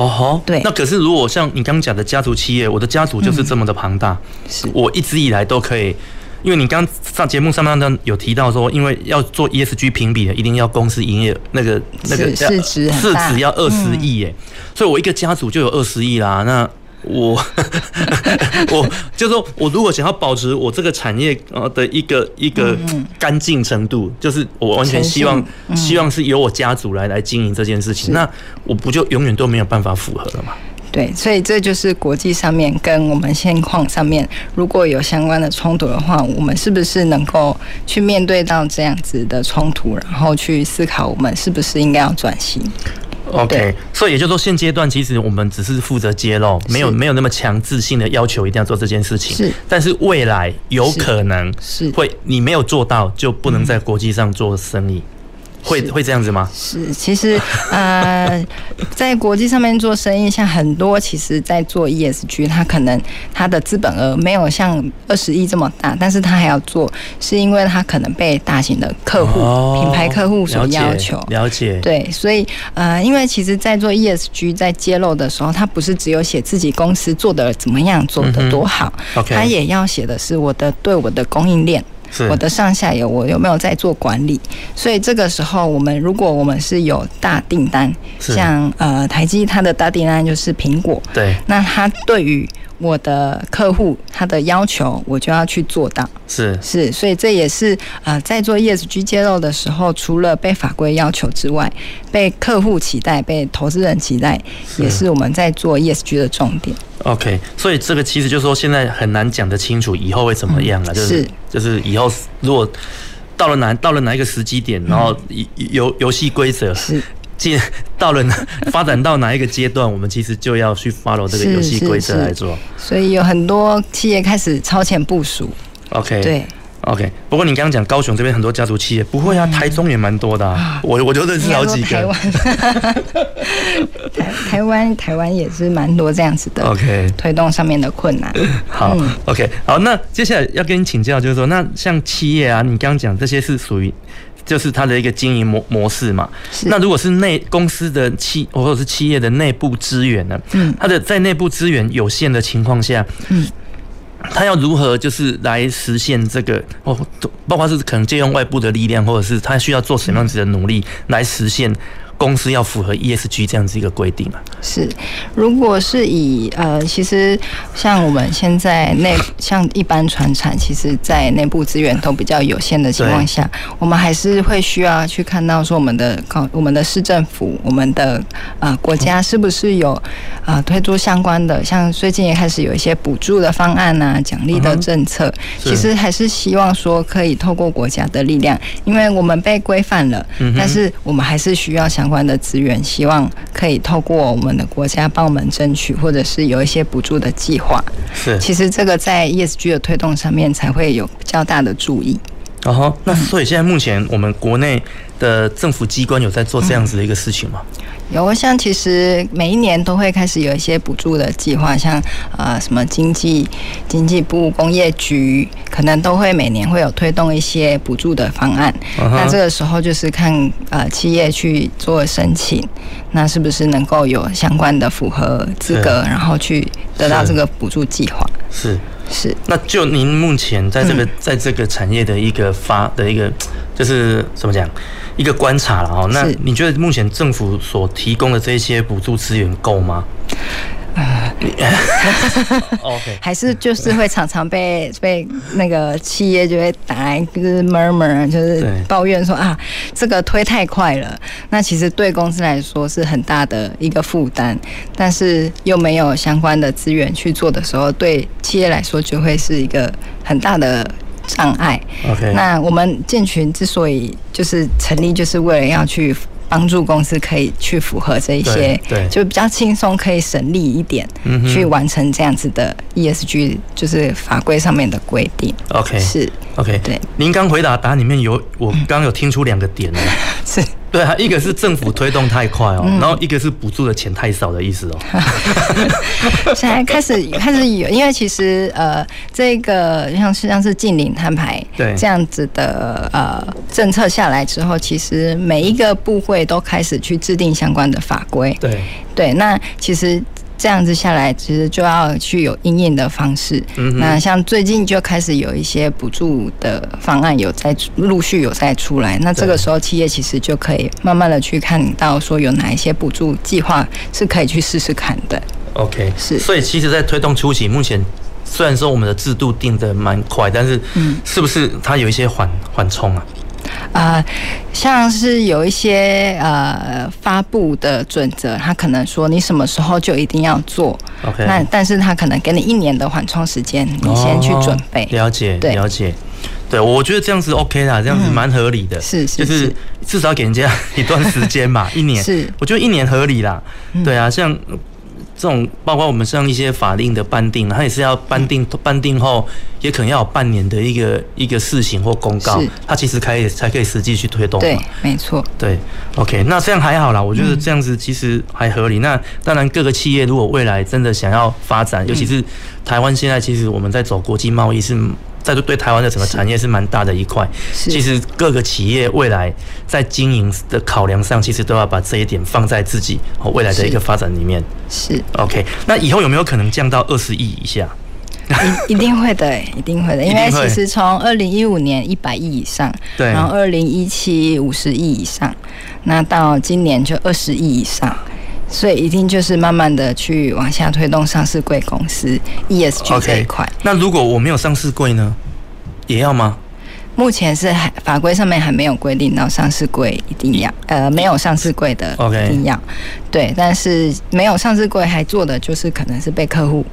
哦吼，对。那可是如果像你刚刚讲的家族企业，我的家族就是这么的庞大，是我一直以来都可以。因为你刚上节目上半段有提到说，因为要做 ESG 评比的，一定要公司营业那个那个市值市值要二十亿耶，所以我一个家族就有二十亿啦。那我 我就是说我如果想要保持我这个产业呃的一个一个干净程度，就是我完全希望希望是由我家族来来经营这件事情，那我不就永远都没有办法符合了吗？对，所以这就是国际上面跟我们现况上面如果有相关的冲突的话，我们是不是能够去面对到这样子的冲突，然后去思考我们是不是应该要转型？OK，所以也就是说，现阶段其实我们只是负责揭露，没有没有那么强制性的要求一定要做这件事情。是，但是未来有可能是会你没有做到就不能在国际上做生意。会会这样子吗？是，其实呃，在国际上面做生意，像很多其实在做 ESG，它可能它的资本额没有像二十亿这么大，但是它还要做，是因为它可能被大型的客户、哦、品牌客户所要求。了解。了解。对，所以呃，因为其实，在做 ESG 在揭露的时候，它不是只有写自己公司做的怎么样，做的多好，嗯、它也要写的是我的对我的供应链。我的上下游，我有没有在做管理？所以这个时候，我们如果我们是有大订单，像呃台积它的大订单就是苹果，对，那它对于我的客户他的要求，我就要去做到。是是，所以这也是呃，在做 ESG 揭露的时候，除了被法规要求之外，被客户期待、被投资人期待，也是我们在做 ESG 的重点。OK，所以这个其实就是说，现在很难讲得清楚以后会怎么样了，就是就是以后如果到了哪到了哪一个时机点，然后游游戏规则是。进 到了发展到哪一个阶段，我们其实就要去 follow 这个游戏规则来做。所以有很多企业开始超前部署。OK，对，OK。不过你刚刚讲高雄这边很多家族企业，不会啊，台中也蛮多的、啊。我我就认识好几个。台湾，台台湾台湾也是蛮多这样子的。OK，推动上面的困难。好、嗯、OK，好，那接下来要跟你请教，就是说，那像企业啊，你刚刚讲这些是属于。就是它的一个经营模模式嘛。那如果是内公司的企或者是企业的内部资源呢？嗯，它的在内部资源有限的情况下，嗯，它要如何就是来实现这个哦？包括是可能借用外部的力量，或者是它需要做什么样子的努力来实现？公司要符合 ESG 这样子一个规定啊。是，如果是以呃，其实像我们现在内 像一般传产，其实在内部资源都比较有限的情况下，我们还是会需要去看到说我们的高我们的市政府，我们的呃国家是不是有呃推出相关的，像最近也开始有一些补助的方案啊，奖励的政策，其实还是希望说可以透过国家的力量，因为我们被规范了，但是我们还是需要相。关的资源，希望可以透过我们的国家帮我们争取，或者是有一些补助的计划。是，其实这个在 ESG 的推动上面才会有比较大的注意。哦吼，那所以现在目前我们国内的政府机关有在做这样子的一个事情吗？嗯有像其实每一年都会开始有一些补助的计划，像呃什么经济经济部工业局，可能都会每年会有推动一些补助的方案。Uh huh. 那这个时候就是看呃企业去做申请，那是不是能够有相关的符合资格，然后去得到这个补助计划？是是。那就您目前在这个在这个产业的一个发的一个，就是怎么讲？一个观察了哦，那你觉得目前政府所提供的这些补助资源够吗？啊，OK，还是就是会常常被 被那个企业就会打来，就是 murmur，就是抱怨说啊，这个推太快了。那其实对公司来说是很大的一个负担，但是又没有相关的资源去做的时候，对企业来说就会是一个很大的。障碍。OK，那我们建群之所以就是成立，就是为了要去帮助公司可以去符合这一些，对，就比较轻松，可以省力一点，嗯，去完成这样子的 ESG，就是法规上面的规定。OK，是。OK，对。您刚回答答案里面有，我刚刚有听出两个点呢，是对啊，一个是政府推动太快哦，嗯然后一个是补助的钱太少的意思哦。现在开始开始有，因为其实呃，这个像是像是近零碳排对这样子的呃政策下来之后，其实每一个部会都开始去制定相关的法规。对对，那其实。这样子下来，其实就要去有应应的方式。嗯那像最近就开始有一些补助的方案有在陆续有在出来。那这个时候，企业其实就可以慢慢的去看到说有哪一些补助计划是可以去试试看的。OK，是。所以其实，在推动初期，目前虽然说我们的制度定的蛮快，但是是不是它有一些缓缓冲啊？呃，像是有一些呃发布的准则，他可能说你什么时候就一定要做。OK，那但是他可能给你一年的缓冲时间，你先去准备。哦、了解，对了解。对，我觉得这样子 OK 啦，这样子蛮合理的。嗯、是，是是，就是至少给人家 一段时间嘛，一年。是，我觉得一年合理啦。对啊，像。这种包括我们像一些法令的颁定，它也是要颁定颁定后，也可能要有半年的一个一个试行或公告，它其实可以才可以实际去推动。对，没错。对，OK，那这样还好啦，我觉得这样子其实还合理。嗯、那当然，各个企业如果未来真的想要发展，尤其是台湾现在其实我们在走国际贸易是。在对台湾的整个产业是蛮大的一块，其实各个企业未来在经营的考量上，其实都要把这一点放在自己未来的一个发展里面。是 OK，那以后有没有可能降到二十亿以下？一一定会的，一定会的，因为其实从二零一五年一百亿以上，对，然后二零一七五十亿以上，那到今年就二十亿以上。所以一定就是慢慢的去往下推动上市贵公司 ESG 这一块。Okay, 那如果我没有上市贵呢，也要吗？目前是还法规上面还没有规定到上市柜一定要，呃，没有上市柜的一定要。对，但是没有上市柜还做的就是可能是被客户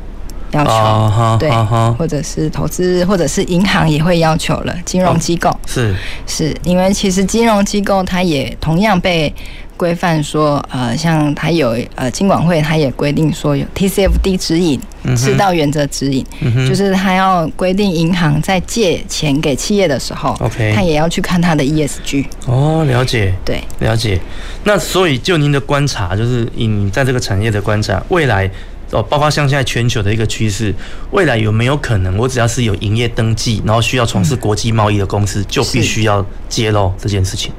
要求，uh-huh, 对，uh-huh. 或者是投资，或者是银行也会要求了，金融机构、oh, 是是因为其实金融机构它也同样被。规范说，呃，像它有呃，金管会它也规定说有 TCFD 指引，赤道原则指引，嗯、就是它要规定银行在借钱给企业的时候，OK，它也要去看它的 ESG。哦，了解，对，了解。那所以就您的观察，就是以你在这个产业的观察，未来。哦，包括像现在全球的一个趋势，未来有没有可能，我只要是有营业登记，然后需要从事国际贸易的公司，就必须要揭露这件事情？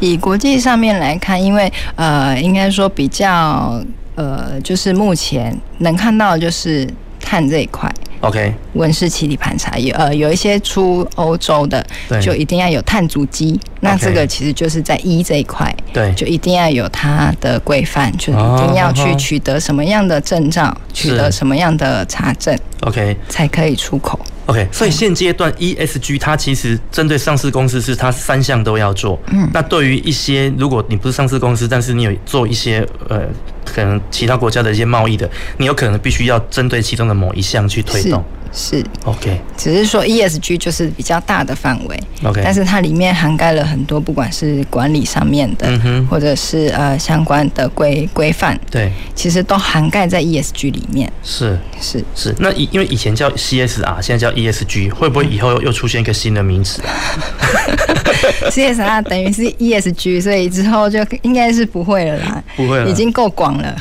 以国际上面来看，因为呃，应该说比较呃，就是目前能看到的就是碳这一块。OK，温室气体盘查有呃有一些出欧洲的，就一定要有碳足迹。那这个其实就是在 E 这一块，对，就一定要有它的规范，就一定要去取得什么样的证照，取得什么样的查证，OK，才可以出口。OK，所以现阶段 ESG 它其实针对上市公司是它三项都要做。嗯，那对于一些如果你不是上市公司，但是你有做一些呃可能其他国家的一些贸易的，你有可能必须要针对其中的某一项去推动。是。OK，只是说 ESG 就是比较大的范围，OK，但是它里面涵盖了很多，不管是管理上面的，嗯、或者是呃相关的规规范，对，其实都涵盖在 ESG 里面。是。是。是，那以因为以前叫 CSR，现在叫 ESG，会不会以后又出现一个新的名词啊？CSR 等于是 ESG，所以之后就应该是不会了啦，不会了，已经够广了。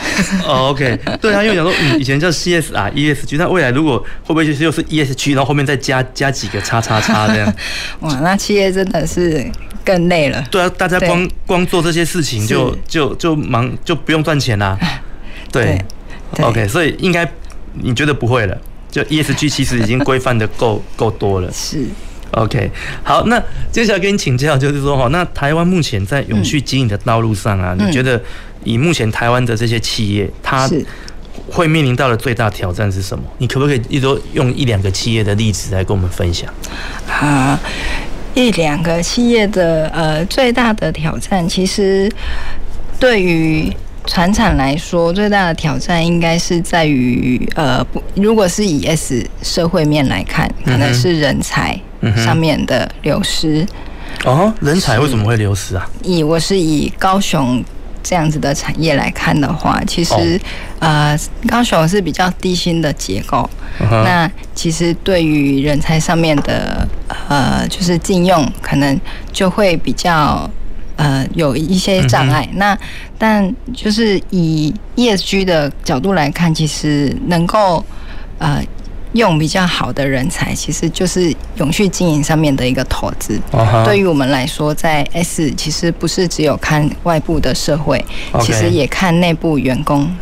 哦、oh,，OK，对啊，因为讲说以前叫 CSR、ESG，那未来如果会不会就是又是 ESG，然后后面再加加几个叉叉叉这样？哇，那企业真的是更累了。对啊，大家光光做这些事情就就就忙，就不用赚钱 啦。对，对，OK，所以应该你觉得不会了？就 ESG 其实已经规范的够 够多了。是 OK，好，那接下来跟你请教就是说哈，那台湾目前在永续经营的道路上啊，嗯、你觉得以目前台湾的这些企业，它会面临到的最大挑战是什么？你可不可以一多用一两个企业的例子来跟我们分享？啊，一两个企业的呃最大的挑战，其实对于船产来说，最大的挑战应该是在于呃，不，如果是以 S 社会面来看，可能是人才上面的流失。哦，人才为什么会流失啊？以我是以高雄。这样子的产业来看的话，其实、oh. 呃，高雄是比较低薪的结构。Uh-huh. 那其实对于人才上面的呃，就是禁用，可能就会比较呃有一些障碍。嗯、那但就是以 ESG 的角度来看，其实能够呃。用比较好的人才，其实就是永续经营上面的一个投资。Uh huh. 对于我们来说，在 S 其实不是只有看外部的社会.其实也看内部员工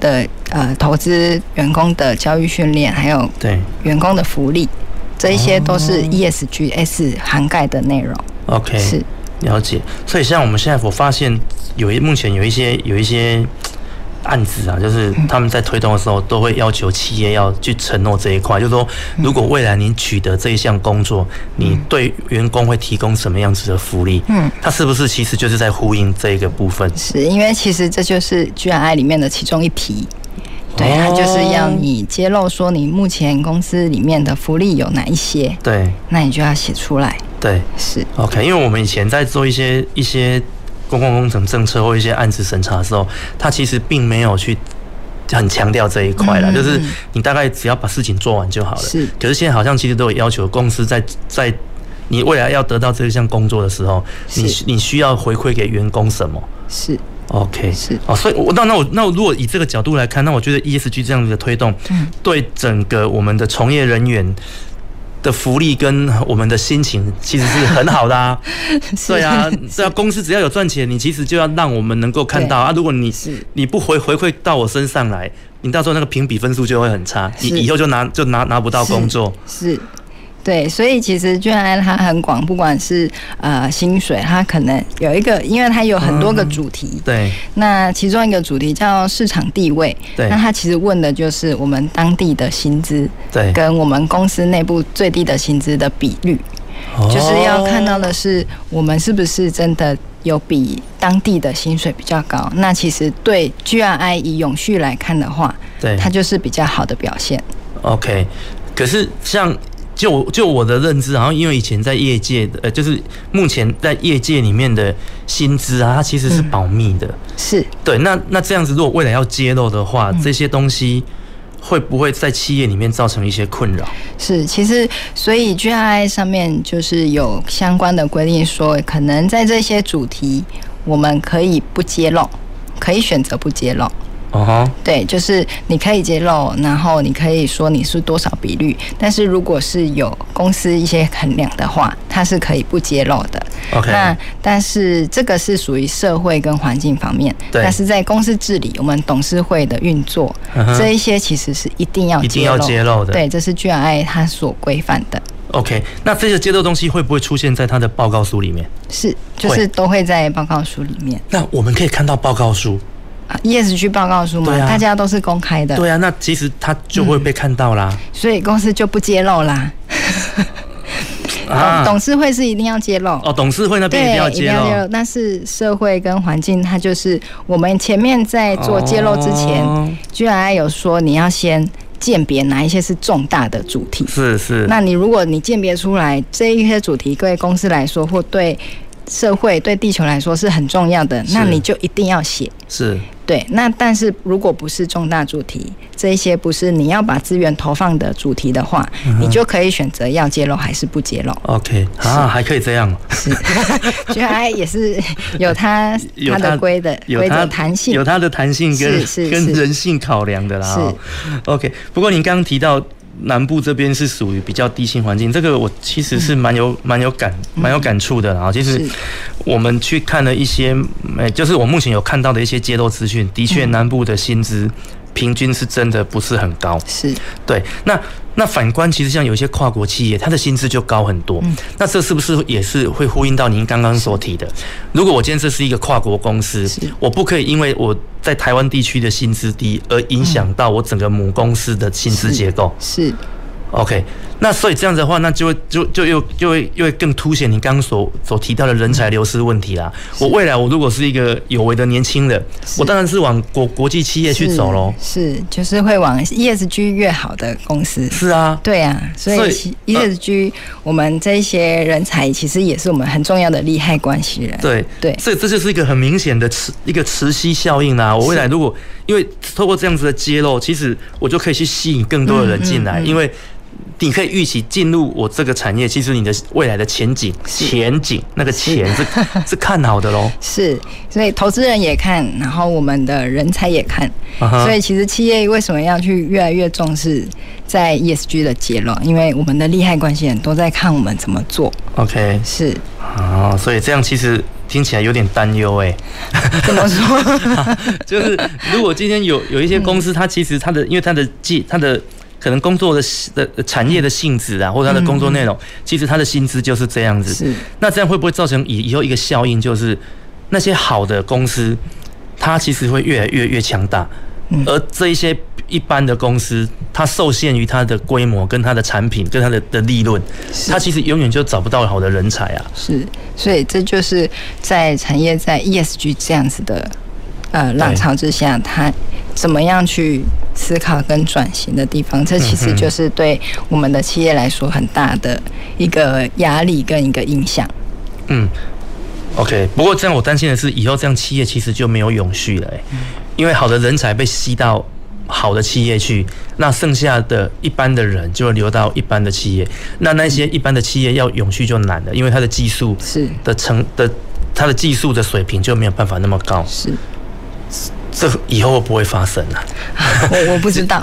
的呃投资、员工的教育训练，还有对员工的福利，这一些都是 ESG S 涵盖的内容。OK，是了解。所以像我们现在我发现有一目前有一些有一些。案子啊，就是他们在推动的时候，都会要求企业要去承诺这一块，就是说，如果未来您取得这一项工作，你对员工会提供什么样子的福利？嗯，它是不是其实就是在呼应这一个部分？是因为其实这就是 GRI 里面的其中一题，对，啊就是要你揭露说你目前公司里面的福利有哪一些，对，那你就要写出来。对，是 OK，因为我们以前在做一些一些。公共工程政策或一些案子审查的时候，他其实并没有去很强调这一块啦，就是你大概只要把事情做完就好了。是，可是现在好像其实都有要求公司在在你未来要得到这项工作的时候，你你需要回馈给员工什么？是，OK，是哦，所以我那那我那我如果以这个角度来看，那我觉得 ESG 这样子的推动，对整个我们的从业人员。的福利跟我们的心情其实是很好的啊，对啊，对啊，公司只要有赚钱，你其实就要让我们能够看到啊。如果你你不回回馈到我身上来，你到时候那个评比分数就会很差，你以后就拿就拿拿不到工作。是。对，所以其实 GRI 它很广，不管是呃薪水，它可能有一个，因为它有很多个主题。嗯、对。那其中一个主题叫市场地位。对。那它其实问的就是我们当地的薪资，对，跟我们公司内部最低的薪资的比率，哦、就是要看到的是我们是不是真的有比当地的薪水比较高。那其实对 GRI 以永续来看的话，对，它就是比较好的表现。OK，可是像。就就我的认知，好像因为以前在业界的，呃，就是目前在业界里面的薪资啊，它其实是保密的。嗯、是对，那那这样子，如果未来要揭露的话，这些东西会不会在企业里面造成一些困扰？是，其实所以 GRI 上面就是有相关的规定，说可能在这些主题，我们可以不揭露，可以选择不揭露。哦哈，uh huh. 对，就是你可以揭露，然后你可以说你是多少比率，但是如果是有公司一些衡量的话，它是可以不揭露的。OK，那但是这个是属于社会跟环境方面，对，但是在公司治理，我们董事会的运作，uh huh. 这一些其实是一定要一定要揭露的。对，这是 GRI 它所规范的。OK，那这些揭露东西会不会出现在他的报告书里面？是，就是都会在报告书里面。那我们可以看到报告书。ESG 报告书嘛，啊、大家都是公开的。对啊，那其实他就会被看到啦。嗯、所以公司就不揭露啦。啊、董事会是一定要揭露。哦，董事会那边一定要揭露。但是社会跟环境，它就是我们前面在做揭露之前，哦、居然还有说你要先鉴别哪一些是重大的主题。是是。那你如果你鉴别出来这一些主题，对公司来说或对社会对地球来说是很重要的，那你就一定要写。是。对，那但是如果不是重大主题，这一些不是你要把资源投放的主题的话，嗯、你就可以选择要揭露还是不揭露。OK，啊，还可以这样。是，觉得也是有它它的规的规则弹性，有它的弹性跟跟人性考量的啦。是，OK。不过您刚刚提到。南部这边是属于比较低薪环境，这个我其实是蛮有蛮有感蛮有感触的啊。其实我们去看了一些，诶，就是我目前有看到的一些揭露资讯，的确南部的薪资。平均是真的不是很高，是对。那那反观，其实像有一些跨国企业，它的薪资就高很多。嗯，那这是不是也是会呼应到您刚刚所提的？如果我今天这是一个跨国公司，我不可以因为我在台湾地区的薪资低而影响到我整个母公司的薪资结构。是。OK，那所以这样子的话，那就会就就又就会又会更凸显你刚刚所所提到的人才流失问题啦。我未来我如果是一个有为的年轻人，我当然是往国国际企业去走喽。是，就是会往 ESG 越好的公司。是啊，对啊，所以 ESG 我们这一些人才其实也是我们很重要的利害关系人。对对，所以这就是一个很明显的磁一个磁吸效应啦。我未来如果因为透过这样子的揭露，其实我就可以去吸引更多的人进来，嗯嗯嗯、因为。你可以预期进入我这个产业，其实你的未来的前景、前景那个钱是 是看好的喽。是，所以投资人也看，然后我们的人才也看。所以其实企业为什么要去越来越重视在 ESG 的揭露？因为我们的利害关系人都在看我们怎么做。OK，是。哦，所以这样其实听起来有点担忧哎。怎么说？就是如果今天有有一些公司，它其实它的因为它的技它的。可能工作的的产业的性质啊，或者他的工作内容，其实他的薪资就是这样子。是。那这样会不会造成以以后一个效应，就是那些好的公司，它其实会越来越越强大，而这一些一般的公司，它受限于它的规模、跟它的产品、跟它的的利润，它其实永远就找不到好的人才啊。是。所以这就是在产业在 ESG 这样子的呃浪潮之下，它怎么样去？思考跟转型的地方，这其实就是对我们的企业来说很大的一个压力跟一个影响。嗯，OK。不过这样我担心的是，以后这样企业其实就没有永续了，欸，因为好的人才被吸到好的企业去，那剩下的一般的人就会流到一般的企业，那那些一般的企业要永续就难了，因为它的技术是的成的，它的技术的水平就没有办法那么高。是。这以后会不会发生啊？我我不知道。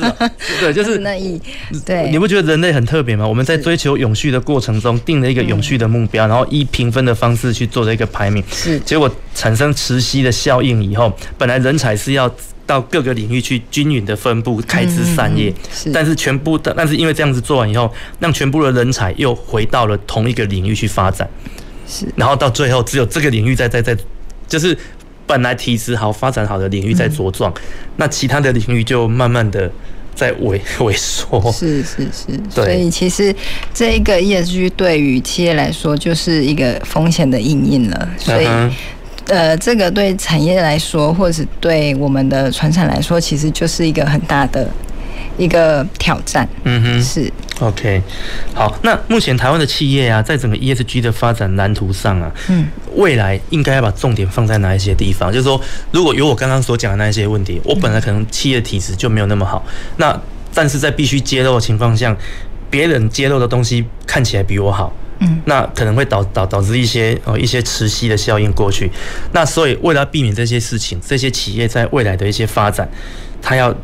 对，就是 那一对。你不觉得人类很特别吗？我们在追求永续的过程中，定了一个永续的目标，然后以评分的方式去做了一个排名。是。结果产生磁吸的效应以后，本来人才是要到各个领域去均匀的分布、开枝散叶。是。但是全部的，但是因为这样子做完以后，让全部的人才又回到了同一个领域去发展。是。然后到最后，只有这个领域在在在，就是。本来体质好、发展好的领域在茁壮，嗯，那其他的领域就慢慢的在萎萎缩。是是是，所以其实这一个 ESG 对于企业来说就是一个风险的应应了。所以，呃，这个对产业来说，或者是对我们的船产来说，其实就是一个很大的。一个挑战，嗯哼，是 OK，好，那目前台湾的企业啊，在整个 ESG 的发展蓝图上啊，嗯，未来应该要把重点放在哪一些地方？就是说，如果有我刚刚所讲的那一些问题，我本来可能企业体质就没有那么好，那但是在必须揭露的情况下，别人揭露的东西看起来比我好，嗯，那可能会导导导致一些呃一些磁吸的效应过去，那所以为了避免这些事情，这些企业在未来的一些发展，它要。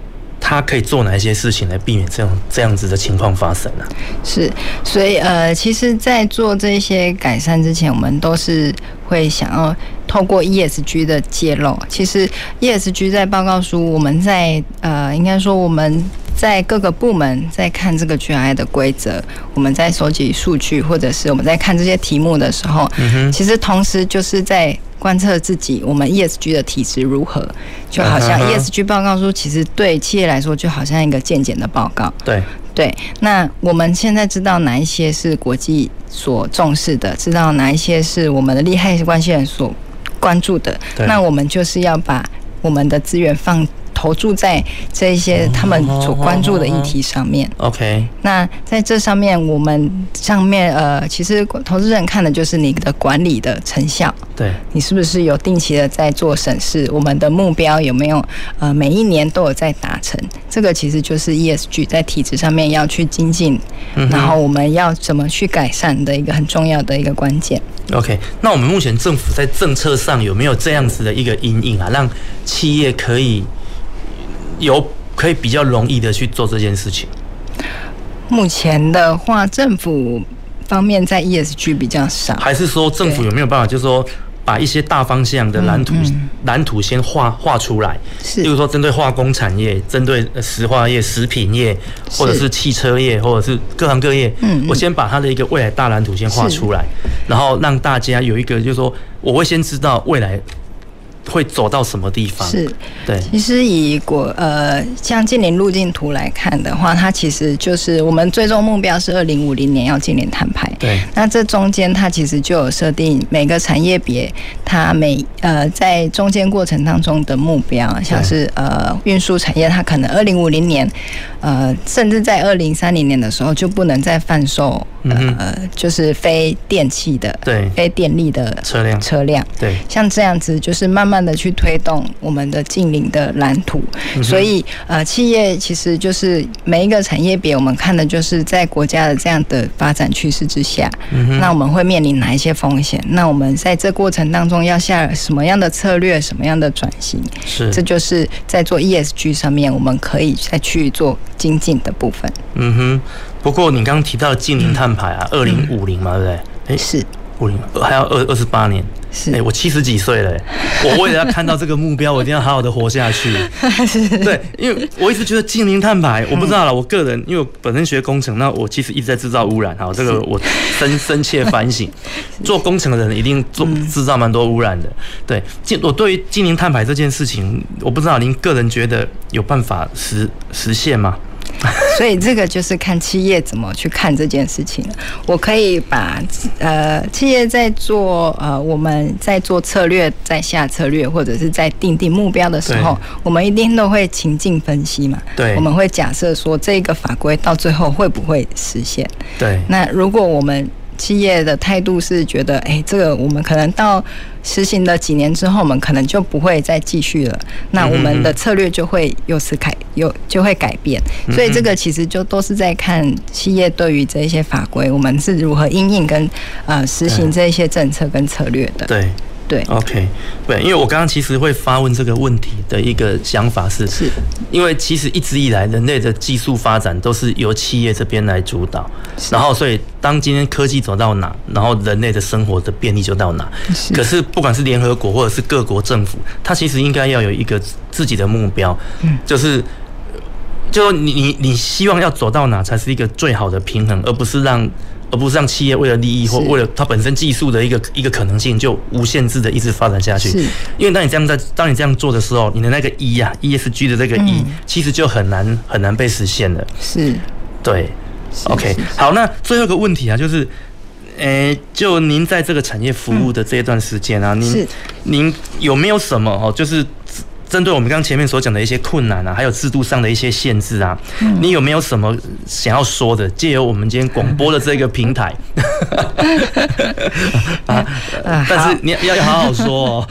他可以做哪一些事情来避免这样这样子的情况发生呢？是，所以呃，其实，在做这些改善之前，我们都是会想要透过 ESG 的揭露。其实 ESG 在报告书，我们在呃，应该说我们在各个部门在看这个 GRI 的规则，我们在收集数据，或者是我们在看这些题目的时候，嗯，其实同时就是在。观测自己，我们 ESG 的体质如何？就好像 ESG 报告书，其实对企业来说，就好像一个健检的报告。对对，那我们现在知道哪一些是国际所重视的，知道哪一些是我们的利害关系人所关注的，那我们就是要把我们的资源放。投注在这一些他们所关注的议题上面。OK，那在这上面，我们上面呃，其实投资人看的就是你的管理的成效。对，你是不是有定期的在做审视？我们的目标有没有呃每一年都有在达成？这个其实就是 ESG 在体制上面要去精进，然后我们要怎么去改善的一个很重要的一个关键。OK，那我们目前政府在政策上有没有这样子的一个阴影啊，让企业可以？有可以比较容易的去做这件事情。目前的话，政府方面在 ESG 比较少，还是说政府有没有办法，就是说把一些大方向的蓝图蓝图先画画出来？是，例如说针对化工产业、针对石化业、食品业，或者是汽车业，或者是各行各业。嗯，我先把它的一个未来大蓝图先画出来，然后让大家有一个，就是说我会先知道未来。会走到什么地方？是对。其实以国呃，像净零路径图来看的话，它其实就是我们最终目标是二零五零年要净零碳排。对。那这中间它其实就有设定每个产业别它每呃在中间过程当中的目标，像是呃运输产业，它可能二零五零年，呃甚至在二零三零年的时候就不能再贩售。呃，就是非电气的，对，非电力的车辆，车辆，对，像这样子，就是慢慢的去推动我们的近邻的蓝图。嗯、所以，呃，企业其实就是每一个产业别，我们看的就是在国家的这样的发展趋势之下，嗯，那我们会面临哪一些风险？那我们在这过程当中要下什么样的策略，什么样的转型？是，这就是在做 ESG 上面，我们可以再去做精进的部分。嗯哼。不过你刚刚提到的净零碳排啊，二零五零嘛，对不对？哎，是五零，还要二二十八年。是，哎，我七十几岁了，我为了要看到这个目标，我一定要好好的活下去。对，因为我一直觉得净零碳排，我不知道了。我个人，因为我本身学工程，那我其实一直在制造污染。好，这个我深深切反省。做工程的人一定做制造蛮多污染的。对，净我对于净零碳排这件事情，我不知道您个人觉得有办法实实现吗？所以这个就是看企业怎么去看这件事情。我可以把呃企业在做呃我们在做策略，在下策略或者是在定定目标的时候，我们一定都会情境分析嘛。对，我们会假设说这个法规到最后会不会实现？对。那如果我们企业的态度是觉得，哎，这个我们可能到实行了几年之后，我们可能就不会再继续了。那我们的策略就会由此改，有就会改变。所以这个其实就都是在看企业对于这一些法规，我们是如何应应跟呃实行这一些政策跟策略的。对。对，OK，对，因为我刚刚其实会发问这个问题的一个想法是，是因为其实一直以来人类的技术发展都是由企业这边来主导，然后所以当今天科技走到哪，然后人类的生活的便利就到哪。是，可是不管是联合国或者是各国政府，它其实应该要有一个自己的目标，嗯，就是，就你你你希望要走到哪才是一个最好的平衡，而不是让。而不是让企业为了利益或为了它本身技术的一个一个可能性，就无限制的一直发展下去。因为当你这样在当你这样做的时候，你的那个 E 呀，ESG 的这个 E，其实就很难很难被实现了。是，对。OK，好，那最后一个问题啊，就是，诶，就您在这个产业服务的这一段时间啊，您您有没有什么哦，就是。针对我们刚刚前面所讲的一些困难啊，还有制度上的一些限制啊，你有没有什么想要说的？借由我们今天广播的这个平台，啊，但是你要要好好说哦。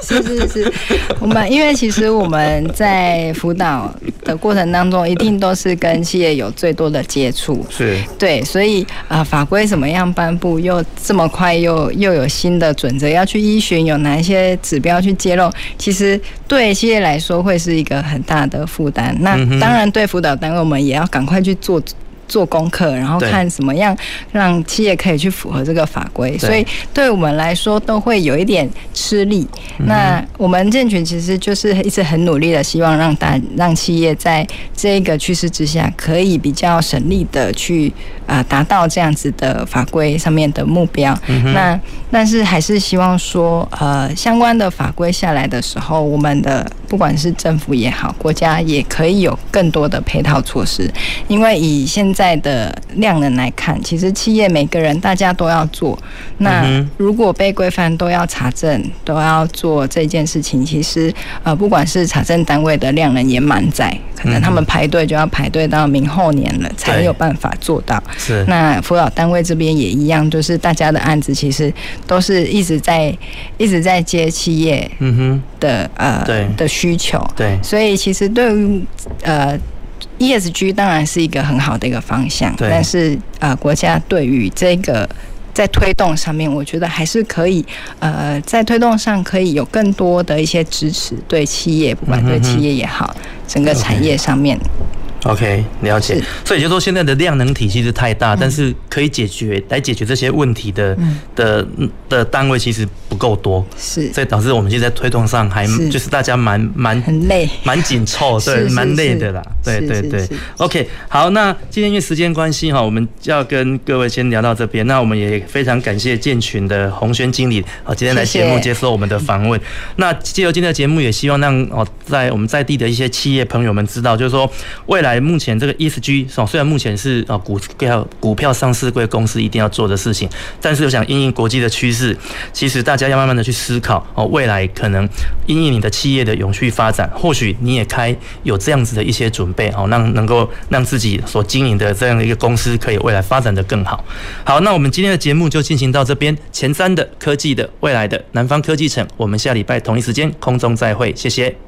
是是是，我们因为其实我们在辅导的过程当中，一定都是跟企业有最多的接触，是对，所以啊，法规怎么样颁布，又这么快，又又有新的准则要去依循，有哪一些指标去揭露，其实对。对企业来说会是一个很大的负担，那当然对辅导单位我们也要赶快去做。做功课，然后看怎么样让企业可以去符合这个法规，所以对我们来说都会有一点吃力。那我们健全其实就是一直很努力的，希望让大让企业在这个趋势之下，可以比较省力的去啊达到这样子的法规上面的目标。那但是还是希望说，呃，相关的法规下来的时候，我们的不管是政府也好，国家也可以有更多的配套措施，因为以现在的量能来看，其实企业每个人大家都要做。那如果被规范都要查证，都要做这件事情，其实呃，不管是查证单位的量能也满载，可能他们排队就要排队到明后年了，才有办法做到。是。那辅导单位这边也一样，就是大家的案子其实都是一直在一直在接企业嗯哼的呃对的需求。对。所以其实对于呃。ESG 当然是一个很好的一个方向，但是呃，国家对于这个在推动上面，我觉得还是可以呃，在推动上可以有更多的一些支持，对企业，不管对企业也好，整个产业上面。OK，了解。所以就说现在的量能体系是太大，但是可以解决来解决这些问题的的的单位其实不够多，是，所以导致我们现在推动上还就是大家蛮蛮很累，蛮紧凑，对，蛮累的啦。对对对。OK，好，那今天因为时间关系哈，我们就要跟各位先聊到这边。那我们也非常感谢建群的洪轩经理啊，今天来节目接受我们的访问。那借由今天的节目，也希望让哦在我们在地的一些企业朋友们知道，就是说未来。来目前这个 ESG 哦，虽然目前是啊股票股票上市贵公司一定要做的事情，但是我想因应国际的趋势，其实大家要慢慢的去思考哦，未来可能因应你的企业的永续发展，或许你也开有这样子的一些准备哦，让能够让自己所经营的这样的一个公司可以未来发展得更好。好，那我们今天的节目就进行到这边，前瞻的科技的未来的南方科技城，我们下礼拜同一时间空中再会，谢谢。